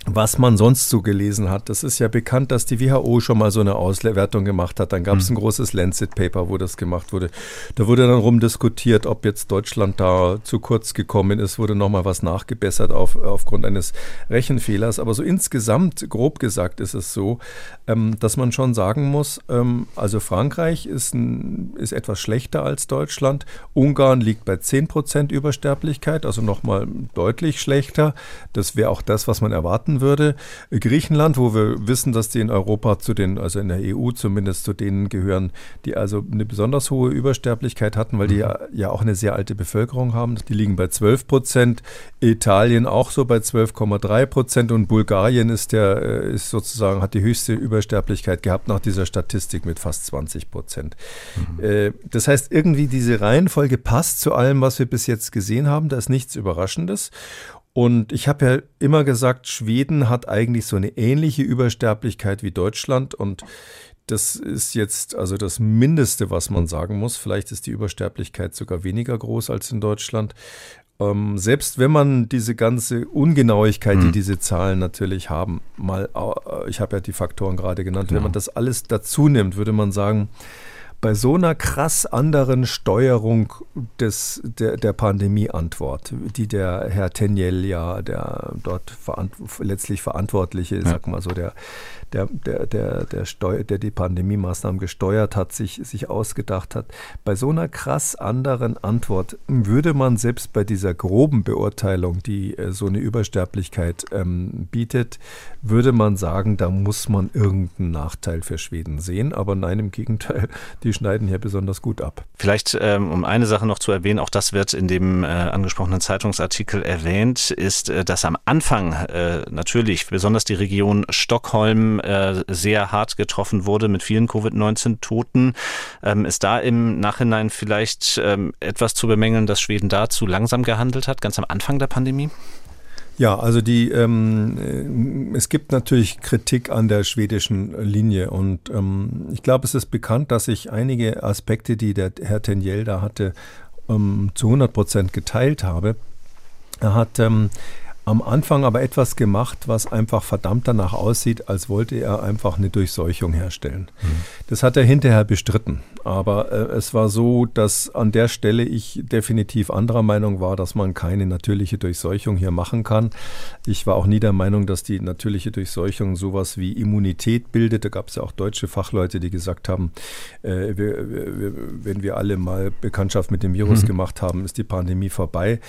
was man sonst so gelesen hat. Das ist ja bekannt, dass die WHO schon mal so eine Auswertung gemacht hat. Dann gab es mhm. ein großes Lancet-Paper, wo das gemacht wurde. Da wurde dann rumdiskutiert, ob jetzt Deutschland da zu kurz gekommen ist, wurde nochmal was nachgebessert auf, aufgrund eines Rechenfehlers. Aber so insgesamt, grob gesagt, ist es so, ähm, dass man schon sagen muss, ähm, also Frankreich ist, ein, ist etwas schlechter als Deutschland. Ungarn liegt bei 10 Prozent Übersterblichkeit, also nochmal deutlich schlechter. Das wäre auch das, was man erwarten erwarten würde. Griechenland, wo wir wissen, dass die in Europa zu den, also in der EU zumindest zu denen gehören, die also eine besonders hohe Übersterblichkeit hatten, weil die mhm. ja, ja auch eine sehr alte Bevölkerung haben. Die liegen bei 12 Prozent. Italien auch so bei 12,3 Prozent und Bulgarien ist der, äh, ist sozusagen, hat die höchste Übersterblichkeit gehabt nach dieser Statistik mit fast 20 Prozent. Mhm. Äh, das heißt, irgendwie diese Reihenfolge passt zu allem, was wir bis jetzt gesehen haben. Da ist nichts Überraschendes. Und ich habe ja immer gesagt, Schweden hat eigentlich so eine ähnliche Übersterblichkeit wie Deutschland und das ist jetzt also das Mindeste, was man sagen muss. Vielleicht ist die Übersterblichkeit sogar weniger groß als in Deutschland. Ähm, selbst wenn man diese ganze Ungenauigkeit, mhm. die diese Zahlen natürlich haben, mal, äh, ich habe ja die Faktoren gerade genannt, genau. wenn man das alles dazu nimmt, würde man sagen, bei so einer krass anderen Steuerung des, der, der Pandemieantwort, die der Herr Tenjel ja, der dort verant letztlich Verantwortliche, ja. sag mal so, der der, der, der, der, Steu der die Pandemie-Maßnahmen gesteuert hat, sich, sich ausgedacht hat. Bei so einer krass anderen Antwort würde man selbst bei dieser groben Beurteilung, die äh, so eine Übersterblichkeit ähm, bietet, würde man sagen, da muss man irgendeinen Nachteil für Schweden sehen. Aber nein, im Gegenteil, die schneiden hier besonders gut ab. Vielleicht, ähm, um eine Sache noch zu erwähnen, auch das wird in dem äh, angesprochenen Zeitungsartikel erwähnt, ist, äh, dass am Anfang äh, natürlich besonders die Region Stockholm sehr hart getroffen wurde mit vielen Covid-19-Toten. Ähm, ist da im Nachhinein vielleicht ähm, etwas zu bemängeln, dass Schweden da zu langsam gehandelt hat, ganz am Anfang der Pandemie? Ja, also die, ähm, es gibt natürlich Kritik an der schwedischen Linie und ähm, ich glaube, es ist bekannt, dass ich einige Aspekte, die der Herr Tenjel da hatte, ähm, zu 100 Prozent geteilt habe. Er hat ähm, am Anfang aber etwas gemacht, was einfach verdammt danach aussieht, als wollte er einfach eine Durchseuchung herstellen. Mhm. Das hat er hinterher bestritten. Aber äh, es war so, dass an der Stelle ich definitiv anderer Meinung war, dass man keine natürliche Durchseuchung hier machen kann. Ich war auch nie der Meinung, dass die natürliche Durchseuchung sowas wie Immunität bildet. Da gab es ja auch deutsche Fachleute, die gesagt haben, äh, wir, wir, wenn wir alle mal Bekanntschaft mit dem Virus mhm. gemacht haben, ist die Pandemie vorbei.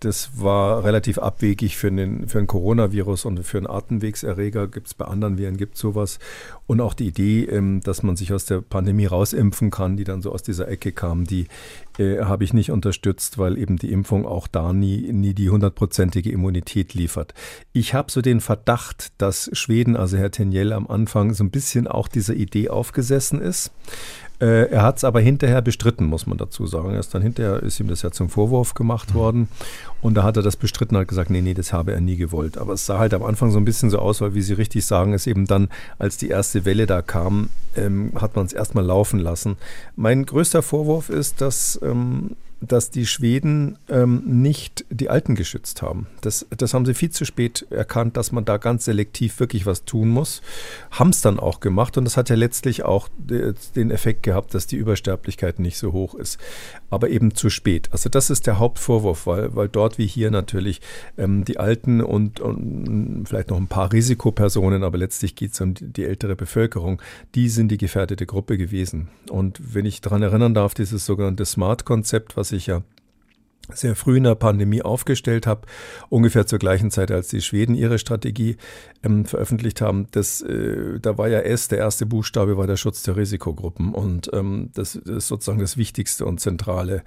Das war relativ abwegig für einen, für ein Coronavirus und für einen Atemwegserreger. Gibt es bei anderen Viren, gibt sowas. Und auch die Idee, ähm, dass man sich aus der Pandemie rausimpfen kann, die dann so aus dieser Ecke kam, die äh, habe ich nicht unterstützt, weil eben die Impfung auch da nie, nie die hundertprozentige Immunität liefert. Ich habe so den Verdacht, dass Schweden, also Herr Tenjell am Anfang so ein bisschen auch dieser Idee aufgesessen ist. Äh, er hat es aber hinterher bestritten, muss man dazu sagen. Erst dann hinterher ist ihm das ja zum Vorwurf gemacht mhm. worden. Und da hat er das bestritten und hat gesagt, nee, nee, das habe er nie gewollt. Aber es sah halt am Anfang so ein bisschen so aus, weil, wie Sie richtig sagen, es eben dann, als die erste Welle da kam, ähm, hat man es erstmal laufen lassen. Mein größter Vorwurf ist, dass ähm, dass die Schweden ähm, nicht die Alten geschützt haben. Das, das haben sie viel zu spät erkannt, dass man da ganz selektiv wirklich was tun muss. Haben es dann auch gemacht und das hat ja letztlich auch den Effekt gehabt, dass die Übersterblichkeit nicht so hoch ist. Aber eben zu spät. Also das ist der Hauptvorwurf, weil, weil dort wie hier natürlich ähm, die Alten und, und, vielleicht noch ein paar Risikopersonen, aber letztlich geht es um die, die ältere Bevölkerung, die sind die gefährdete Gruppe gewesen. Und wenn ich daran erinnern darf, dieses sogenannte Smart-Konzept, was was ich ja sehr früh in der Pandemie aufgestellt habe, ungefähr zur gleichen Zeit, als die Schweden ihre Strategie ähm, veröffentlicht haben. Das, äh, da war ja S, der erste Buchstabe war der Schutz der Risikogruppen und ähm, das ist sozusagen das Wichtigste und Zentrale.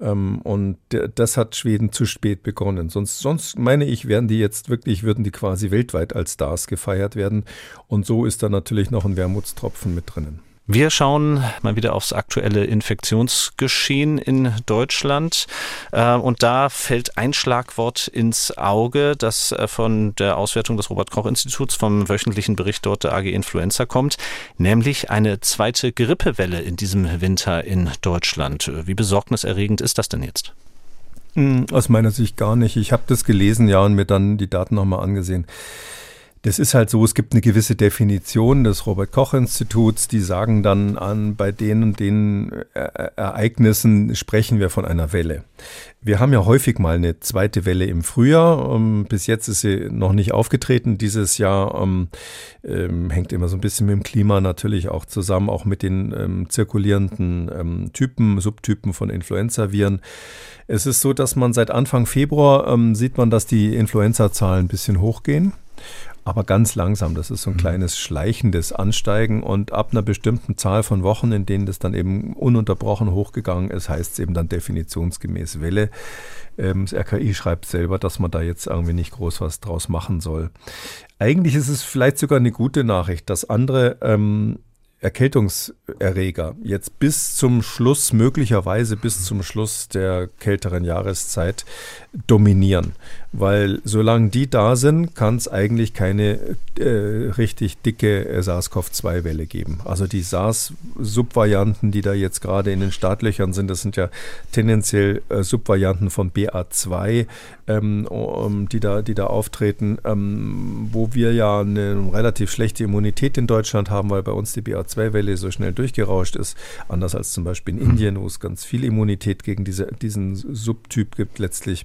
Ähm, und der, das hat Schweden zu spät begonnen. Sonst, sonst meine ich, werden die jetzt wirklich, würden die quasi weltweit als Stars gefeiert werden. Und so ist da natürlich noch ein Wermutstropfen mit drinnen. Wir schauen mal wieder aufs aktuelle Infektionsgeschehen in Deutschland. Äh, und da fällt ein Schlagwort ins Auge, das äh, von der Auswertung des Robert-Koch-Instituts vom wöchentlichen Bericht dort der AG Influenza kommt, nämlich eine zweite Grippewelle in diesem Winter in Deutschland. Wie besorgniserregend ist das denn jetzt? Hm, aus meiner Sicht gar nicht. Ich habe das gelesen, ja, und mir dann die Daten nochmal angesehen. Das ist halt so, es gibt eine gewisse Definition des Robert Koch Instituts, die sagen dann an, bei den und den äh, Ereignissen sprechen wir von einer Welle. Wir haben ja häufig mal eine zweite Welle im Frühjahr. Ähm, bis jetzt ist sie noch nicht aufgetreten. Dieses Jahr ähm, ähm, hängt immer so ein bisschen mit dem Klima natürlich auch zusammen, auch mit den ähm, zirkulierenden ähm, Typen, Subtypen von Influenza-Viren. Es ist so, dass man seit Anfang Februar sieht man, dass die Influenza-Zahlen ein bisschen hochgehen aber ganz langsam. Das ist so ein mhm. kleines schleichendes Ansteigen und ab einer bestimmten Zahl von Wochen, in denen das dann eben ununterbrochen hochgegangen ist, heißt es eben dann definitionsgemäß Welle. Ähm, das RKI schreibt selber, dass man da jetzt irgendwie nicht groß was draus machen soll. Eigentlich ist es vielleicht sogar eine gute Nachricht, dass andere ähm, Erkältungserreger jetzt bis zum Schluss, möglicherweise bis zum Schluss der kälteren Jahreszeit dominieren. Weil solange die da sind, kann es eigentlich keine äh, richtig dicke SARS-CoV-2-Welle geben. Also die SARS-Subvarianten, die da jetzt gerade in den Startlöchern sind, das sind ja tendenziell äh, Subvarianten von BA2, ähm, um, die, da, die da auftreten, ähm, wo wir ja eine relativ schlechte Immunität in Deutschland haben, weil bei uns die BA2-Welle so schnell durchgerauscht ist. Anders als zum Beispiel in Indien, wo es ganz viel Immunität gegen diese, diesen Subtyp gibt letztlich.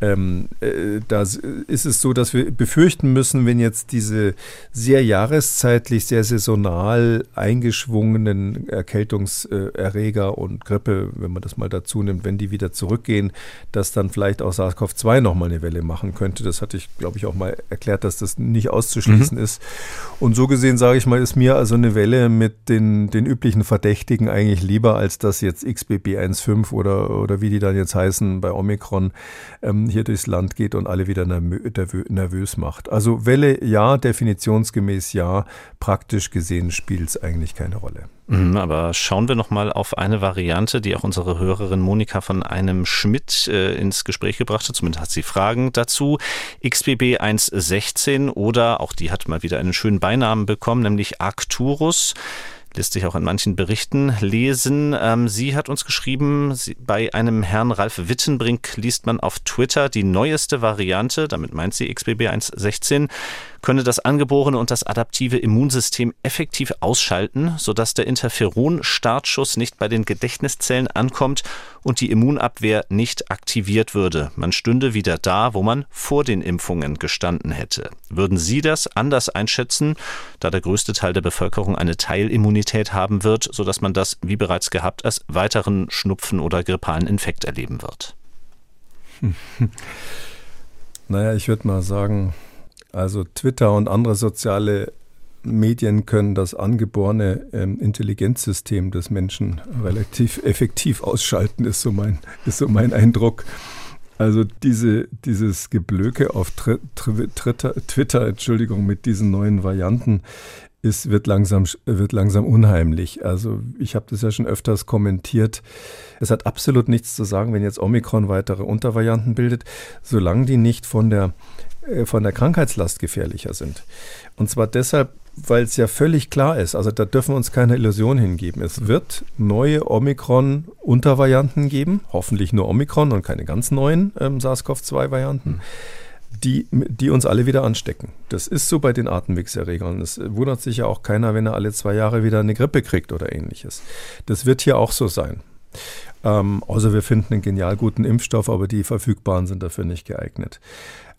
Ähm, äh, da ist es so, dass wir befürchten müssen, wenn jetzt diese sehr jahreszeitlich, sehr saisonal eingeschwungenen Erkältungserreger und Grippe, wenn man das mal dazu nimmt, wenn die wieder zurückgehen, dass dann vielleicht auch SARS-CoV-2 nochmal eine Welle machen könnte. Das hatte ich, glaube ich, auch mal erklärt, dass das nicht auszuschließen mhm. ist. Und so gesehen, sage ich mal, ist mir also eine Welle mit den, den üblichen Verdächtigen eigentlich lieber, als dass jetzt XBB 1.5 oder, oder wie die dann jetzt heißen bei Omikron ähm, hier durchs Land geht und alle wieder nervös macht. Also Welle ja, definitionsgemäß ja, praktisch gesehen spielt es eigentlich keine Rolle. Mhm, aber schauen wir noch mal auf eine Variante, die auch unsere Hörerin Monika von einem Schmidt äh, ins Gespräch gebracht hat. Zumindest hat sie Fragen dazu. XBB 116 oder auch die hat mal wieder einen schönen Beinamen bekommen, nämlich Arcturus. Lässt sich auch in manchen Berichten lesen. Ähm, sie hat uns geschrieben, sie, bei einem Herrn Ralf Wittenbrink liest man auf Twitter die neueste Variante, damit meint sie XBB 1.16, könne das angeborene und das adaptive Immunsystem effektiv ausschalten, sodass der Interferon-Startschuss nicht bei den Gedächtniszellen ankommt und die Immunabwehr nicht aktiviert würde. Man stünde wieder da, wo man vor den Impfungen gestanden hätte. Würden Sie das anders einschätzen, da der größte Teil der Bevölkerung eine Teilimmunität haben wird, sodass man das, wie bereits gehabt, als weiteren Schnupfen oder grippalen Infekt erleben wird? Naja, ich würde mal sagen, also Twitter und andere soziale Medien können das angeborene ähm, Intelligenzsystem des Menschen relativ effektiv ausschalten, ist so mein, ist so mein Eindruck. Also diese, dieses Geblöke auf Tri Tri Twitter, Twitter, Entschuldigung, mit diesen neuen Varianten ist, wird, langsam, wird langsam unheimlich. Also ich habe das ja schon öfters kommentiert. Es hat absolut nichts zu sagen, wenn jetzt Omikron weitere Untervarianten bildet, solange die nicht von der von der Krankheitslast gefährlicher sind. Und zwar deshalb, weil es ja völlig klar ist, also da dürfen wir uns keine Illusion hingeben. Es wird neue Omikron-Untervarianten geben, hoffentlich nur Omikron und keine ganz neuen ähm, SARS-CoV-2-Varianten. Mhm die, die uns alle wieder anstecken. Das ist so bei den Atemwegserregern. Es wundert sich ja auch keiner, wenn er alle zwei Jahre wieder eine Grippe kriegt oder ähnliches. Das wird hier auch so sein. Ähm, außer wir finden einen genial guten Impfstoff, aber die verfügbaren sind dafür nicht geeignet.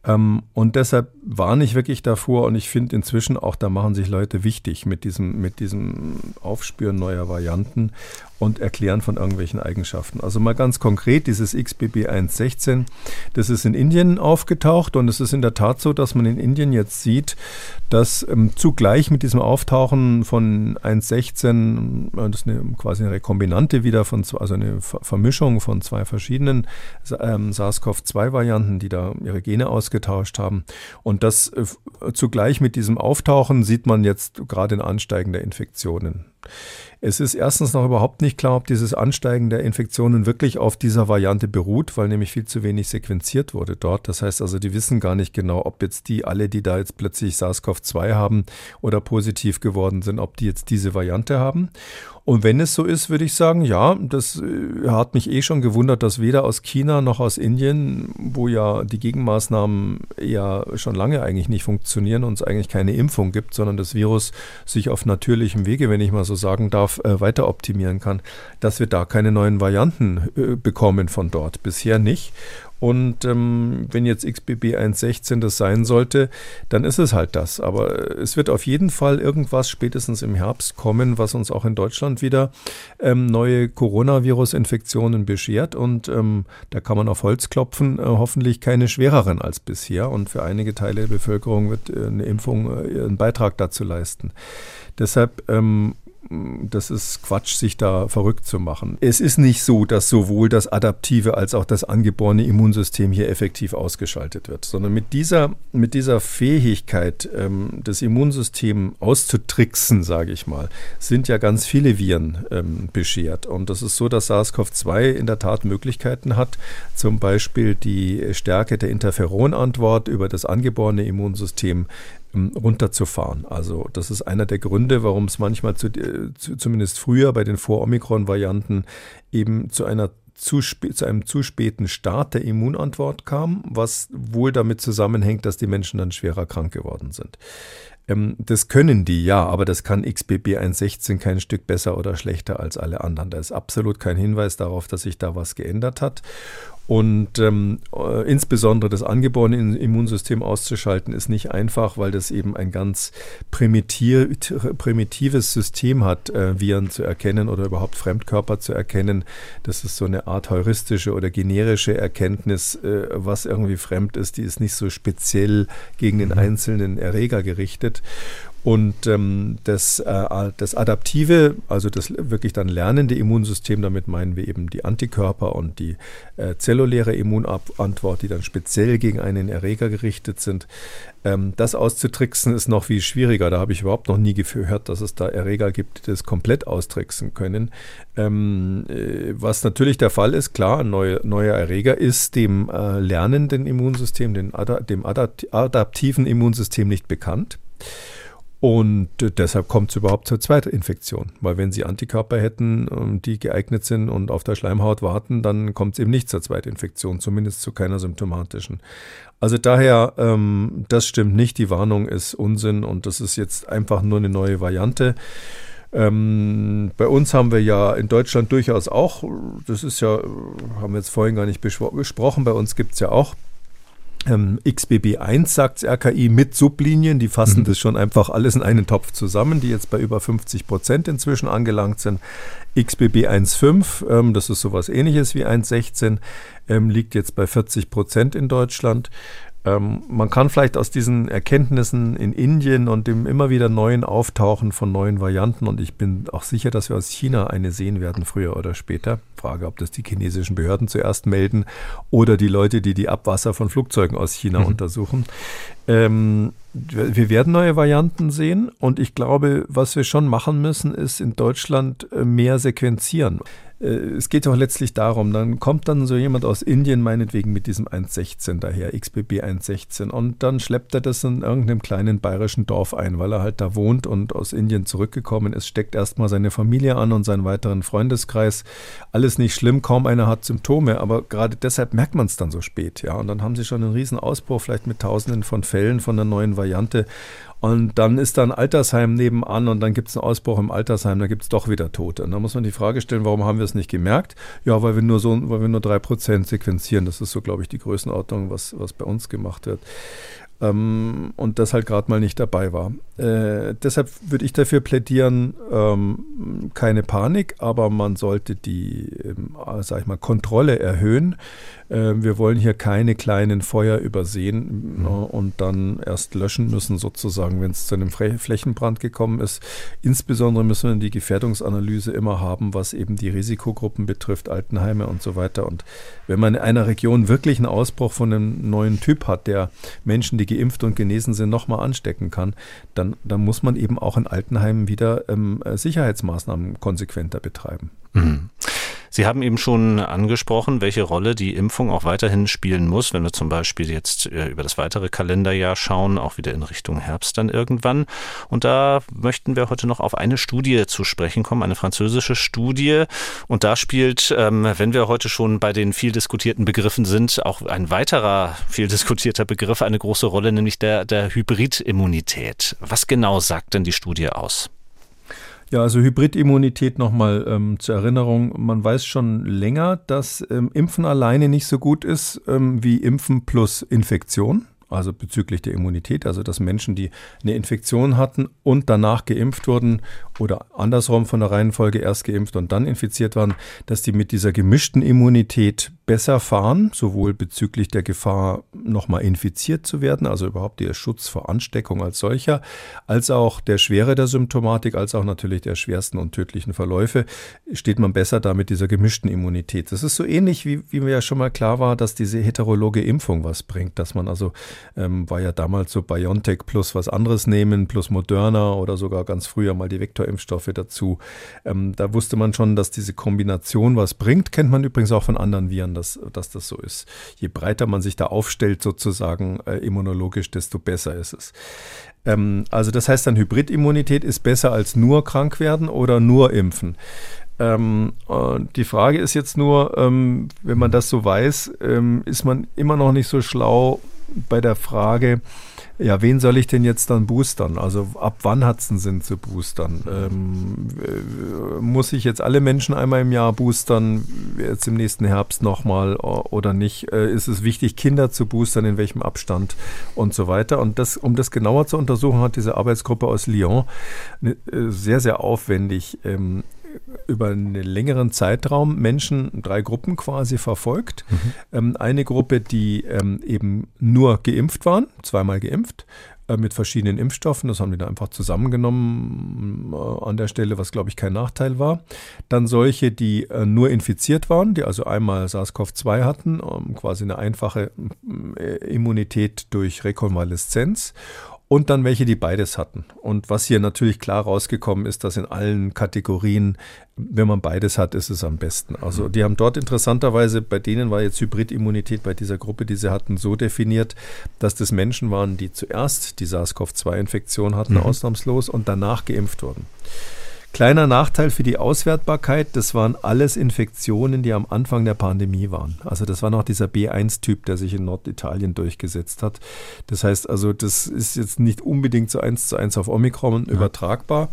Ähm, und deshalb warne ich wirklich davor und ich finde inzwischen auch, da machen sich Leute wichtig mit diesem, mit diesem Aufspüren neuer Varianten und Erklären von irgendwelchen Eigenschaften. Also mal ganz konkret, dieses XBB 1.16, das ist in Indien aufgetaucht und es ist in der Tat so, dass man in Indien jetzt sieht, dass ähm, zugleich mit diesem Auftauchen von 1.16, äh, das ist eine, quasi eine Rekombinante wieder von, also eine Vermischung von zwei verschiedenen ähm, SARS-CoV-2-Varianten, die da ihre Gene ausgetauscht haben. Und das äh, zugleich mit diesem Auftauchen sieht man jetzt gerade in Ansteigen der Infektionen. Es ist erstens noch überhaupt nicht klar, ob dieses Ansteigen der Infektionen wirklich auf dieser Variante beruht, weil nämlich viel zu wenig sequenziert wurde dort. Das heißt also, die wissen gar nicht genau, ob jetzt die alle, die da jetzt plötzlich SARS-CoV-2 haben oder positiv geworden sind, ob die jetzt diese Variante haben. Und wenn es so ist, würde ich sagen, ja, das äh, hat mich eh schon gewundert, dass weder aus China noch aus Indien, wo ja die Gegenmaßnahmen ja schon lange eigentlich nicht funktionieren und es eigentlich keine Impfung gibt, sondern das Virus sich auf natürlichem Wege, wenn ich mal so sagen darf, äh, weiter optimieren kann, dass wir da keine neuen Varianten äh, bekommen von dort. Bisher nicht. Und ähm, wenn jetzt XBB 1.16 das sein sollte, dann ist es halt das. Aber es wird auf jeden Fall irgendwas spätestens im Herbst kommen, was uns auch in Deutschland wieder ähm, neue Coronavirus-Infektionen beschert. Und ähm, da kann man auf Holz klopfen, äh, hoffentlich keine schwereren als bisher. Und für einige Teile der Bevölkerung wird äh, eine Impfung äh, einen Beitrag dazu leisten. Deshalb ähm, das ist Quatsch, sich da verrückt zu machen. Es ist nicht so, dass sowohl das adaptive als auch das angeborene Immunsystem hier effektiv ausgeschaltet wird, sondern mit dieser, mit dieser Fähigkeit, ähm, das Immunsystem auszutricksen, sage ich mal, sind ja ganz viele Viren ähm, beschert. Und das ist so, dass SARS-CoV-2 in der Tat Möglichkeiten hat, zum Beispiel die Stärke der Interferonantwort über das angeborene Immunsystem runterzufahren. Also das ist einer der Gründe, warum es manchmal zu, äh, zu, zumindest früher bei den Vor-Omikron-Varianten eben zu einer zu, zu einem zu späten Start der Immunantwort kam, was wohl damit zusammenhängt, dass die Menschen dann schwerer krank geworden sind. Ähm, das können die, ja, aber das kann XBB 1.16 kein Stück besser oder schlechter als alle anderen. Da ist absolut kein Hinweis darauf, dass sich da was geändert hat. Und ähm, äh, insbesondere das angeborene Immunsystem auszuschalten, ist nicht einfach, weil das eben ein ganz primitiv, primitives System hat, äh, Viren zu erkennen oder überhaupt Fremdkörper zu erkennen. Das ist so eine Art heuristische oder generische Erkenntnis, äh, was irgendwie fremd ist. Die ist nicht so speziell gegen den mhm. einzelnen Erreger gerichtet. Und ähm, das, äh, das adaptive, also das wirklich dann lernende Immunsystem, damit meinen wir eben die Antikörper und die äh, zelluläre Immunantwort, die dann speziell gegen einen Erreger gerichtet sind, ähm, das auszutricksen ist noch viel schwieriger. Da habe ich überhaupt noch nie gehört, dass es da Erreger gibt, die das komplett austricksen können. Ähm, äh, was natürlich der Fall ist, klar, ein neuer, neuer Erreger ist dem äh, lernenden Immunsystem, dem, dem adaptiven Immunsystem nicht bekannt. Und deshalb kommt es überhaupt zur Zweitinfektion. Weil wenn Sie Antikörper hätten, ähm, die geeignet sind und auf der Schleimhaut warten, dann kommt es eben nicht zur Zweitinfektion, zumindest zu keiner symptomatischen. Also daher, ähm, das stimmt nicht. Die Warnung ist Unsinn und das ist jetzt einfach nur eine neue Variante. Ähm, bei uns haben wir ja in Deutschland durchaus auch, das ist ja, haben wir jetzt vorhin gar nicht besprochen, bei uns gibt es ja auch ähm, XBB1 sagt RKI mit Sublinien, die fassen mhm. das schon einfach alles in einen Topf zusammen, die jetzt bei über 50 Prozent inzwischen angelangt sind. XBB 1.5, ähm, das ist sowas ähnliches wie 1.16, ähm, liegt jetzt bei 40 Prozent in Deutschland. Ähm, man kann vielleicht aus diesen Erkenntnissen in Indien und dem immer wieder neuen Auftauchen von neuen Varianten, und ich bin auch sicher, dass wir aus China eine sehen werden, früher oder später. Frage, ob das die chinesischen Behörden zuerst melden oder die Leute, die die Abwasser von Flugzeugen aus China mhm. untersuchen. Ähm, wir werden neue Varianten sehen und ich glaube, was wir schon machen müssen, ist in Deutschland äh, mehr sequenzieren. Äh, es geht doch letztlich darum, dann kommt dann so jemand aus Indien meinetwegen mit diesem 1.16 daher, XBB 1.16 und dann schleppt er das in irgendeinem kleinen bayerischen Dorf ein, weil er halt da wohnt und aus Indien zurückgekommen ist, steckt erstmal seine Familie an und seinen weiteren Freundeskreis. Alles nicht schlimm, kaum einer hat Symptome, aber gerade deshalb merkt man es dann so spät, ja, und dann haben sie schon einen riesen Ausbruch, vielleicht mit tausenden von Fällen von der neuen Variante und dann ist da ein Altersheim nebenan und dann gibt es einen Ausbruch im Altersheim, da gibt es doch wieder Tote. Und da muss man die Frage stellen, warum haben wir es nicht gemerkt? Ja, weil wir nur so, weil wir nur drei Prozent sequenzieren. Das ist so, glaube ich, die Größenordnung, was, was bei uns gemacht wird. Ähm, und das halt gerade mal nicht dabei war. Äh, deshalb würde ich dafür plädieren, ähm, keine Panik, aber man sollte die, ähm, sag ich mal, Kontrolle erhöhen. Äh, wir wollen hier keine kleinen Feuer übersehen mhm. äh, und dann erst löschen müssen, sozusagen, wenn es zu einem Flächenbrand gekommen ist. Insbesondere müssen wir die Gefährdungsanalyse immer haben, was eben die Risikogruppen betrifft, Altenheime und so weiter. Und wenn man in einer Region wirklich einen Ausbruch von einem neuen Typ hat, der Menschen, die geimpft und genesen sind, nochmal anstecken kann, dann, dann muss man eben auch in Altenheimen wieder ähm, Sicherheitsmaßnahmen konsequenter betreiben. Mhm. Sie haben eben schon angesprochen, welche Rolle die Impfung auch weiterhin spielen muss, wenn wir zum Beispiel jetzt äh, über das weitere Kalenderjahr schauen, auch wieder in Richtung Herbst dann irgendwann. Und da möchten wir heute noch auf eine Studie zu sprechen kommen, eine französische Studie. Und da spielt, ähm, wenn wir heute schon bei den viel diskutierten Begriffen sind, auch ein weiterer viel diskutierter Begriff eine große Rolle, nämlich der, der Hybridimmunität. Was genau sagt denn die Studie aus? Ja, also Hybridimmunität nochmal ähm, zur Erinnerung. Man weiß schon länger, dass ähm, Impfen alleine nicht so gut ist ähm, wie Impfen plus Infektion also bezüglich der Immunität, also dass Menschen, die eine Infektion hatten und danach geimpft wurden oder andersrum von der Reihenfolge erst geimpft und dann infiziert waren, dass die mit dieser gemischten Immunität besser fahren, sowohl bezüglich der Gefahr, nochmal infiziert zu werden, also überhaupt der Schutz vor Ansteckung als solcher, als auch der Schwere der Symptomatik, als auch natürlich der schwersten und tödlichen Verläufe, steht man besser da mit dieser gemischten Immunität. Das ist so ähnlich, wie, wie mir ja schon mal klar war, dass diese heterologe Impfung was bringt, dass man also ähm, war ja damals so BioNTech plus was anderes nehmen, plus Moderna oder sogar ganz früher mal die Vektorimpfstoffe dazu. Ähm, da wusste man schon, dass diese Kombination was bringt. Kennt man übrigens auch von anderen Viren, dass, dass das so ist. Je breiter man sich da aufstellt, sozusagen äh, immunologisch, desto besser ist es. Ähm, also das heißt dann, Hybridimmunität ist besser als nur krank werden oder nur impfen. Ähm, die Frage ist jetzt nur, ähm, wenn man das so weiß, ähm, ist man immer noch nicht so schlau, bei der Frage, ja, wen soll ich denn jetzt dann boostern? Also ab wann hat es einen Sinn zu boostern? Ähm, äh, muss ich jetzt alle Menschen einmal im Jahr boostern, jetzt im nächsten Herbst nochmal oder nicht? Äh, ist es wichtig, Kinder zu boostern, in welchem Abstand und so weiter? Und das, um das genauer zu untersuchen, hat diese Arbeitsgruppe aus Lyon äh, sehr, sehr aufwendig ähm, über einen längeren Zeitraum Menschen, drei Gruppen quasi verfolgt. Mhm. Ähm, eine Gruppe, die ähm, eben nur geimpft waren, zweimal geimpft, äh, mit verschiedenen Impfstoffen. Das haben die da einfach zusammengenommen äh, an der Stelle, was glaube ich kein Nachteil war. Dann solche, die äh, nur infiziert waren, die also einmal SARS-CoV-2 hatten, ähm, quasi eine einfache Immunität durch Rekonvaleszenz und dann welche, die beides hatten. Und was hier natürlich klar rausgekommen ist, dass in allen Kategorien, wenn man beides hat, ist es am besten. Also die haben dort interessanterweise, bei denen war jetzt Hybridimmunität bei dieser Gruppe, die sie hatten, so definiert, dass das Menschen waren, die zuerst die SARS-CoV-2-Infektion hatten, mhm. ausnahmslos, und danach geimpft wurden. Kleiner Nachteil für die Auswertbarkeit, das waren alles Infektionen, die am Anfang der Pandemie waren. Also das war noch dieser B1-Typ, der sich in Norditalien durchgesetzt hat. Das heißt also, das ist jetzt nicht unbedingt so eins zu eins auf Omikron ja. übertragbar.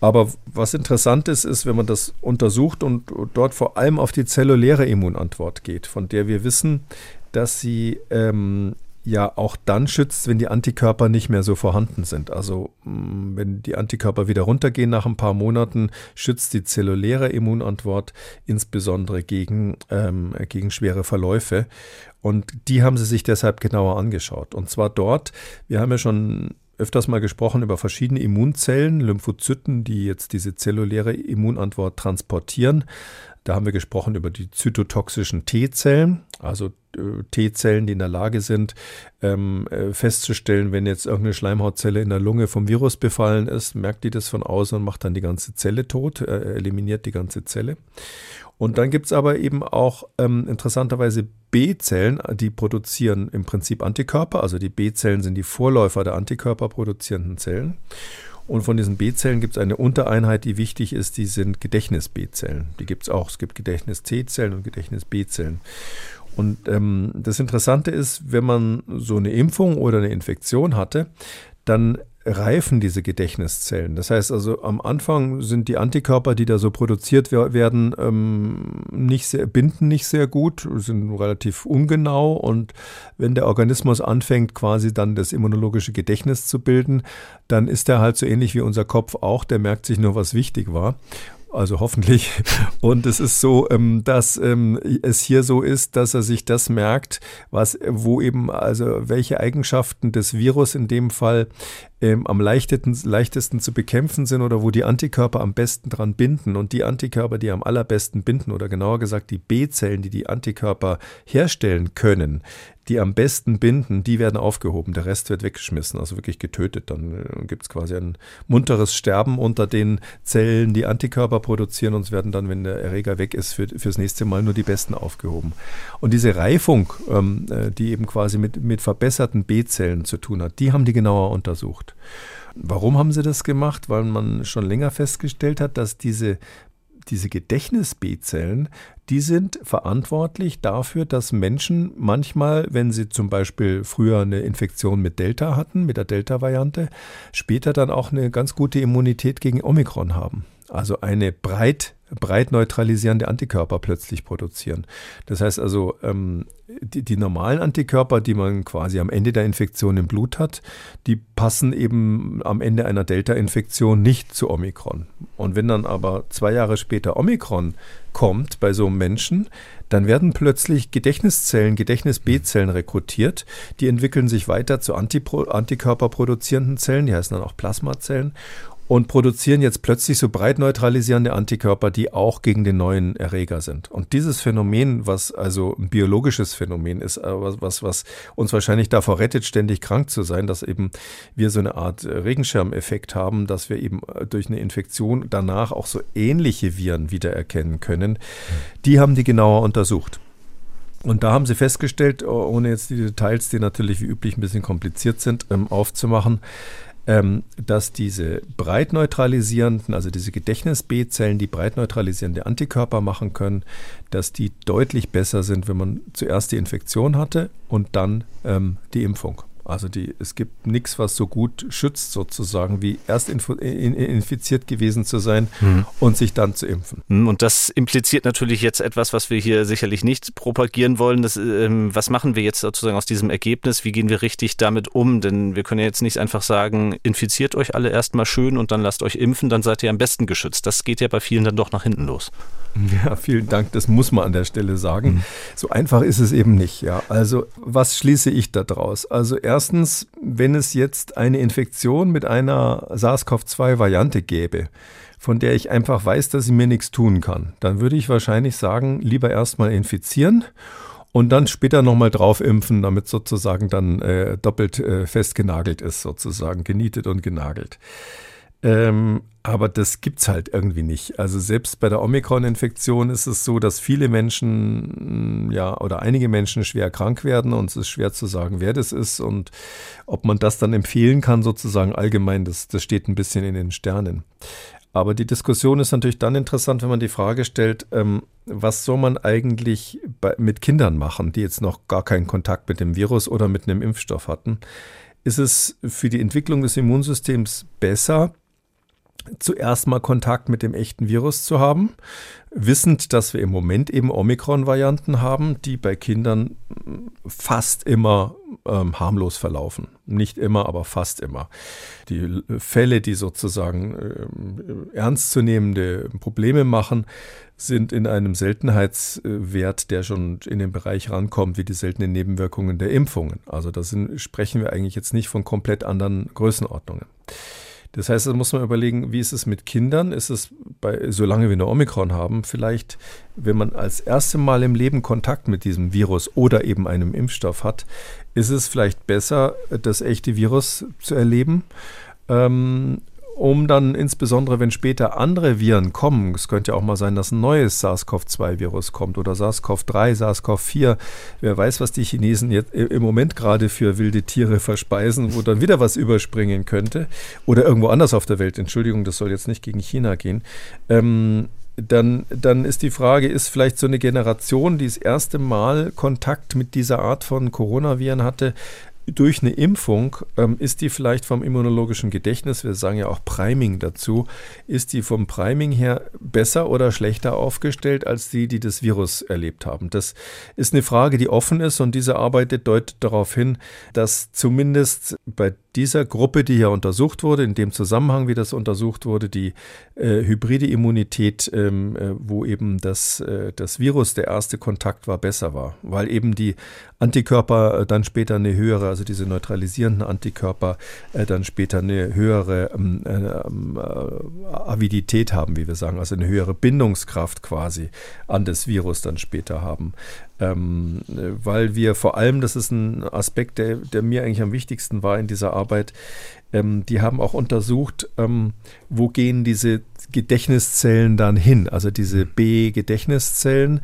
Aber was interessant ist, ist, wenn man das untersucht und dort vor allem auf die zelluläre Immunantwort geht, von der wir wissen, dass sie ähm, ja auch dann schützt, wenn die Antikörper nicht mehr so vorhanden sind. Also mm, wenn die Antikörper wieder runtergehen nach ein paar Monaten, schützt die zelluläre Immunantwort insbesondere gegen, ähm, gegen schwere Verläufe. Und die haben sie sich deshalb genauer angeschaut. Und zwar dort, wir haben ja schon öfters mal gesprochen über verschiedene Immunzellen, Lymphozyten, die jetzt diese zelluläre Immunantwort transportieren. Da haben wir gesprochen über die zytotoxischen T-Zellen, also äh, T-Zellen, die in der Lage sind, ähm, äh, festzustellen, wenn jetzt irgendeine Schleimhautzelle in der Lunge vom Virus befallen ist, merkt die das von außen und macht dann die ganze Zelle tot, äh, eliminiert die ganze Zelle. Und dann gibt es aber eben auch ähm, interessanterweise B-Zellen, die produzieren im Prinzip Antikörper. Also die B-Zellen sind die Vorläufer der Antikörperproduzierenden Zellen. Und von diesen B-Zellen gibt es eine Untereinheit, die wichtig ist, die sind Gedächtnis-B-Zellen. Die gibt es auch. Es gibt Gedächtnis-T-Zellen und Gedächtnis-B-Zellen. Und ähm, das Interessante ist, wenn man so eine Impfung oder eine Infektion hatte, dann reifen diese Gedächtniszellen. Das heißt also, am Anfang sind die Antikörper, die da so produziert werden, ähm, nicht sehr, binden nicht sehr gut, sind relativ ungenau und wenn der Organismus anfängt, quasi dann das immunologische Gedächtnis zu bilden, dann ist er halt so ähnlich wie unser Kopf auch, der merkt sich nur, was wichtig war also hoffentlich. Und es ist so, ähm, dass ähm, es hier so ist, dass er sich das merkt, was, wo eben, also welche Eigenschaften des Virus in dem Fall ähm, am leichtesten, leichtesten zu bekämpfen sind oder wo die Antikörper am besten dran binden. Und die Antikörper, die am allerbesten binden, oder genauer gesagt die B-Zellen, die die Antikörper herstellen können, die am besten binden, die werden aufgehoben. Der Rest wird weggeschmissen, also wirklich getötet. Dann äh, gibt es quasi ein munteres Sterben unter den Zellen, die Antikörper produzieren und es werden dann, wenn der Erreger weg ist, für, fürs nächste Mal nur die besten aufgehoben. Und diese Reifung, ähm, äh, die eben quasi mit, mit verbesserten B-Zellen zu tun hat, die haben die genauer untersucht. Warum haben sie das gemacht? Weil man schon länger festgestellt hat, dass diese diese Gedächtnis-B-Zellen, die sind verantwortlich dafür, dass Menschen manchmal, wenn sie zum Beispiel früher eine Infektion mit Delta hatten, mit der Delta-Variante, später dann auch eine ganz gute Immunität gegen Omikron haben. Also eine breit breit neutralisierende Antikörper plötzlich produzieren. Das heißt also, ähm, die, die, normalen Antikörper, die man quasi am Ende der Infektion im Blut hat, die passen eben am Ende einer Delta-Infektion nicht zu Omikron. Und wenn dann aber zwei Jahre später Omikron kommt bei so einem Menschen, dann werden plötzlich Gedächtniszellen, Gedächtnis-B-Zellen rekrutiert. Die entwickeln sich weiter zu Antipro Antikörperproduzierenden Zellen, die heißen dann auch Plasmazellen und produzieren jetzt plötzlich so breit neutralisierende Antikörper, die auch gegen den neuen Erreger sind. Und dieses Phänomen, was also ein biologisches Phänomen ist, äh, was, was uns wahrscheinlich davor rettet, ständig krank zu sein, dass eben wir so eine Art Regenschirmeffekt haben, dass wir eben äh, durch eine Infektion danach auch so ähnliche Viren wiedererkennen können, die haben die genauer untersucht. Und da haben sie festgestellt, ohne jetzt die Details, die natürlich wie üblich ein bisschen kompliziert sind, ähm, aufzumachen, ähm, dass diese breitneutralisierenden, also diese Gedächtnis-B-Zellen, die breitneutralisierende Antikörper machen können, dass die deutlich besser sind, wenn man zuerst die Infektion hatte und dann ähm, die Impfung. Also die, es gibt nichts, was so gut schützt, sozusagen, wie erst infiziert gewesen zu sein mhm. und sich dann zu impfen. Hm, und das impliziert natürlich jetzt etwas, was wir hier sicherlich nicht propagieren wollen. Das, ähm, was machen wir jetzt sozusagen aus diesem Ergebnis? Wie gehen wir richtig damit um? Denn wir können ja jetzt nicht einfach sagen, infiziert euch alle erstmal schön und dann lasst euch impfen, dann seid ihr am besten geschützt. Das geht ja bei vielen dann doch nach hinten los. Ja, vielen Dank. Das muss man an der Stelle sagen. Mhm. So einfach ist es eben nicht. Ja, also was schließe ich daraus? Also erstens, wenn es jetzt eine Infektion mit einer SARS-CoV-2-Variante gäbe, von der ich einfach weiß, dass sie mir nichts tun kann, dann würde ich wahrscheinlich sagen, lieber erstmal infizieren und dann später nochmal drauf impfen, damit sozusagen dann äh, doppelt äh, festgenagelt ist, sozusagen genietet und genagelt. Ähm, aber das gibt's halt irgendwie nicht. Also selbst bei der Omikron-Infektion ist es so, dass viele Menschen, ja, oder einige Menschen schwer krank werden und es ist schwer zu sagen, wer das ist und ob man das dann empfehlen kann, sozusagen allgemein, das, das steht ein bisschen in den Sternen. Aber die Diskussion ist natürlich dann interessant, wenn man die Frage stellt, ähm, was soll man eigentlich bei, mit Kindern machen, die jetzt noch gar keinen Kontakt mit dem Virus oder mit einem Impfstoff hatten? Ist es für die Entwicklung des Immunsystems besser, zuerst mal Kontakt mit dem echten Virus zu haben, wissend, dass wir im Moment eben Omikron-Varianten haben, die bei Kindern fast immer ähm, harmlos verlaufen. Nicht immer, aber fast immer. Die Fälle, die sozusagen äh, ernstzunehmende Probleme machen, sind in einem Seltenheitswert, der schon in den Bereich rankommt, wie die seltenen Nebenwirkungen der Impfungen. Also da sprechen wir eigentlich jetzt nicht von komplett anderen Größenordnungen. Das heißt, da muss man überlegen, wie ist es mit Kindern? Ist es, bei, solange wir eine Omikron haben, vielleicht, wenn man als erste Mal im Leben Kontakt mit diesem Virus oder eben einem Impfstoff hat, ist es vielleicht besser, das echte Virus zu erleben? Ähm, um dann insbesondere, wenn später andere Viren kommen, es könnte ja auch mal sein, dass ein neues SARS-CoV-2-Virus kommt oder SARS-CoV-3, SARS-CoV-4, wer weiß, was die Chinesen jetzt im Moment gerade für wilde Tiere verspeisen, wo dann wieder was überspringen könnte oder irgendwo anders auf der Welt, Entschuldigung, das soll jetzt nicht gegen China gehen, ähm, dann, dann ist die Frage, ist vielleicht so eine Generation, die das erste Mal Kontakt mit dieser Art von Coronaviren hatte, durch eine Impfung ähm, ist die vielleicht vom immunologischen Gedächtnis, wir sagen ja auch Priming dazu, ist die vom Priming her besser oder schlechter aufgestellt als die, die das Virus erlebt haben? Das ist eine Frage, die offen ist und diese Arbeit deutet darauf hin, dass zumindest bei dieser Gruppe, die hier untersucht wurde, in dem Zusammenhang, wie das untersucht wurde, die äh, hybride Immunität, ähm, äh, wo eben das, äh, das Virus der erste Kontakt war, besser war, weil eben die Antikörper äh, dann später eine höhere, also diese neutralisierenden Antikörper äh, dann später eine höhere ähm, äh, ähm, Avidität haben, wie wir sagen, also eine höhere Bindungskraft quasi an das Virus dann später haben ähm, weil wir vor allem, das ist ein Aspekt, der, der, mir eigentlich am wichtigsten war in dieser Arbeit, ähm, die haben auch untersucht, ähm, wo gehen diese Gedächtniszellen dann hin, also diese B-Gedächtniszellen,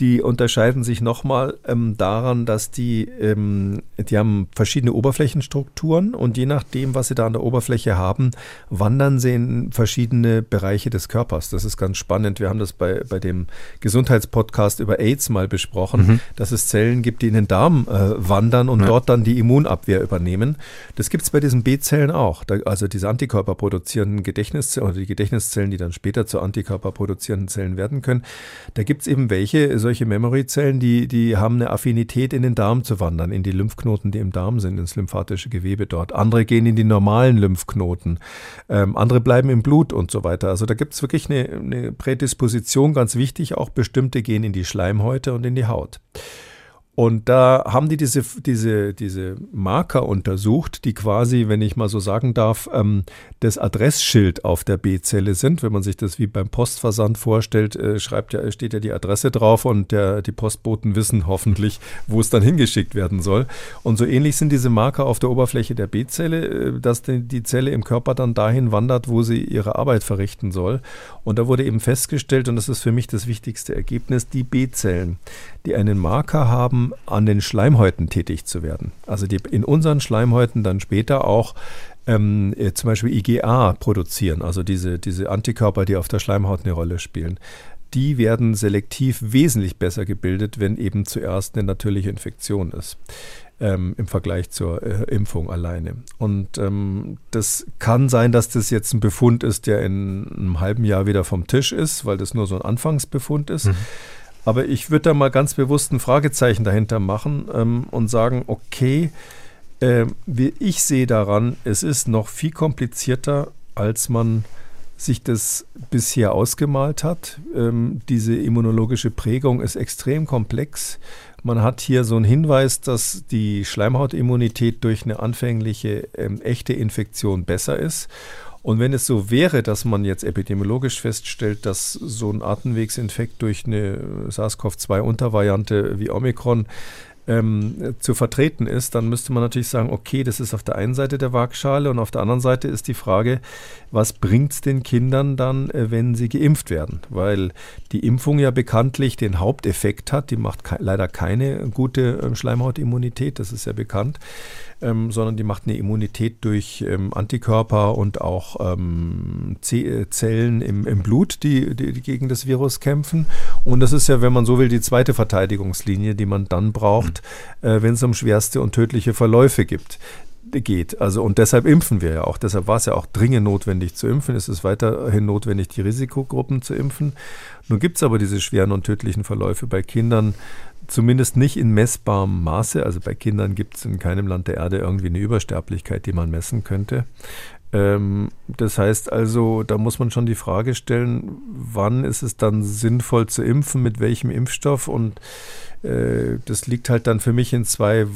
die unterscheiden sich nochmal ähm, daran, dass die, ähm, die haben verschiedene Oberflächenstrukturen und je nachdem, was sie da an der Oberfläche haben, wandern sie in verschiedene Bereiche des Körpers. Das ist ganz spannend. Wir haben das bei, bei dem Gesundheitspodcast über AIDS mal besprochen, mhm. dass es Zellen gibt, die in den Darm äh, wandern und ja. dort dann die Immunabwehr übernehmen. Das gibt es bei diesen B-Zellen auch. Da, also diese Antikörper produzierenden Gedächtniszellen oder die Gedächtniszellen, die dann später zu Antikörper produzierenden Zellen werden können. Da gibt es eben welche, solche Memory-Zellen, die, die haben eine Affinität in den Darm zu wandern, in die Lymphknoten, die im Darm sind, ins lymphatische Gewebe dort. Andere gehen in die normalen Lymphknoten, ähm, andere bleiben im Blut und so weiter. Also da gibt es wirklich eine, eine Prädisposition, ganz wichtig, auch bestimmte gehen in die Schleimhäute und in die Haut. Und da haben die diese, diese, diese Marker untersucht, die quasi, wenn ich mal so sagen darf, ähm, das Adressschild auf der B-Zelle sind. Wenn man sich das wie beim Postversand vorstellt, äh, schreibt ja, steht ja die Adresse drauf und der, die Postboten wissen hoffentlich, wo es dann hingeschickt werden soll. Und so ähnlich sind diese Marker auf der Oberfläche der B-Zelle, äh, dass die, die Zelle im Körper dann dahin wandert, wo sie ihre Arbeit verrichten soll. Und da wurde eben festgestellt, und das ist für mich das wichtigste Ergebnis, die B-Zellen, die einen Marker haben, an den Schleimhäuten tätig zu werden. Also die in unseren Schleimhäuten dann später auch ähm, äh, zum Beispiel IgA produzieren, also diese, diese Antikörper, die auf der Schleimhaut eine Rolle spielen. Die werden selektiv wesentlich besser gebildet, wenn eben zuerst eine natürliche Infektion ist. Ähm, im Vergleich zur äh, Impfung alleine. Und ähm, das kann sein, dass das jetzt ein Befund ist, der in einem halben Jahr wieder vom Tisch ist, weil das nur so ein Anfangsbefund ist. Mhm. Aber ich würde da mal ganz bewusst ein Fragezeichen dahinter machen ähm, und sagen, okay, äh, ich sehe daran, es ist noch viel komplizierter, als man sich das bisher ausgemalt hat. Ähm, diese immunologische Prägung ist extrem komplex. Man hat hier so einen Hinweis, dass die Schleimhautimmunität durch eine anfängliche ähm, echte Infektion besser ist. Und wenn es so wäre, dass man jetzt epidemiologisch feststellt, dass so ein Atemwegsinfekt durch eine SARS-CoV-2-Untervariante wie Omikron ähm, zu vertreten ist, dann müsste man natürlich sagen, okay, das ist auf der einen Seite der Waagschale und auf der anderen Seite ist die Frage, was bringt es den Kindern dann, äh, wenn sie geimpft werden? Weil die Impfung ja bekanntlich den Haupteffekt hat, die macht ke leider keine gute äh, Schleimhautimmunität, das ist ja bekannt ähm, sondern die macht eine Immunität durch ähm, Antikörper und auch ähm, äh, Zellen im, im Blut, die, die, die, gegen das Virus kämpfen. Und das ist ja, wenn man so will, die zweite Verteidigungslinie, die man dann braucht, mhm. äh, wenn es um schwerste und tödliche Verläufe gibt geht. Also und deshalb impfen wir ja auch. Deshalb war es ja auch dringend notwendig zu impfen. Es ist weiterhin notwendig, die Risikogruppen zu impfen. Nun gibt es aber diese schweren und tödlichen Verläufe bei Kindern zumindest nicht in messbarem Maße. Also bei Kindern gibt es in keinem Land der Erde irgendwie eine Übersterblichkeit, die man messen könnte. Ähm, das heißt also, da muss man schon die Frage stellen, wann ist es dann sinnvoll zu impfen, mit welchem Impfstoff und äh, das liegt halt dann für mich in zwei,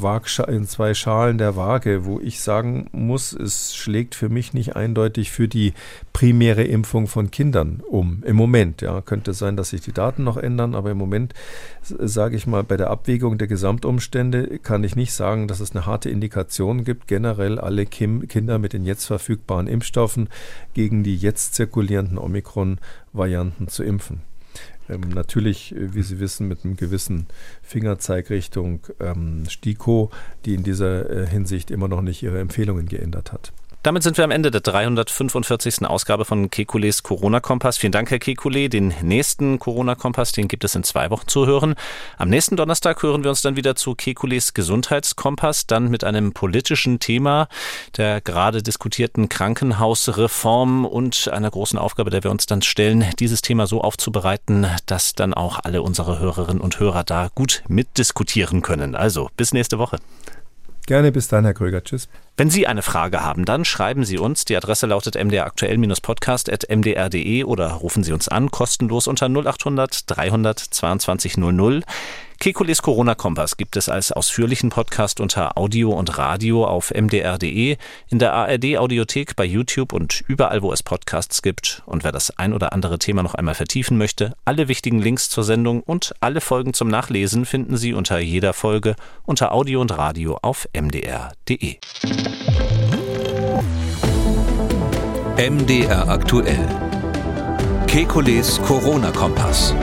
in zwei Schalen der Waage, wo ich sagen muss, es schlägt für mich nicht eindeutig für die primäre Impfung von Kindern um. Im Moment, ja, könnte sein, dass sich die Daten noch ändern, aber im Moment sage ich mal, bei der Abwägung der Gesamtumstände kann ich nicht sagen, dass es eine harte Indikation gibt, generell alle Kim Kinder mit den jetzt verfügbaren Impfstoffen gegen die jetzt zirkulierenden Omikron-Varianten zu impfen. Ähm, natürlich, äh, wie Sie wissen, mit einem gewissen Fingerzeig Richtung ähm, STIKO, die in dieser äh, Hinsicht immer noch nicht ihre Empfehlungen geändert hat. Damit sind wir am Ende der 345. Ausgabe von Kekules Corona-Kompass. Vielen Dank, Herr Kekule. Den nächsten Corona-Kompass, den gibt es in zwei Wochen zu hören. Am nächsten Donnerstag hören wir uns dann wieder zu Kekules Gesundheitskompass, dann mit einem politischen Thema der gerade diskutierten Krankenhausreform und einer großen Aufgabe, der wir uns dann stellen, dieses Thema so aufzubereiten, dass dann auch alle unsere Hörerinnen und Hörer da gut mitdiskutieren können. Also, bis nächste Woche. Gerne, bis dann, Herr Kröger. Tschüss. Wenn Sie eine Frage haben, dann schreiben Sie uns. Die Adresse lautet mdraktuell-podcast.mdr.de oder rufen Sie uns an, kostenlos unter 0800 322 00. Kekules Corona-Kompass gibt es als ausführlichen Podcast unter Audio und Radio auf mdr.de, in der ARD-Audiothek, bei YouTube und überall, wo es Podcasts gibt. Und wer das ein oder andere Thema noch einmal vertiefen möchte, alle wichtigen Links zur Sendung und alle Folgen zum Nachlesen finden Sie unter jeder Folge unter Audio und Radio auf mdr.de. MDR aktuell. Kekules Corona-Kompass.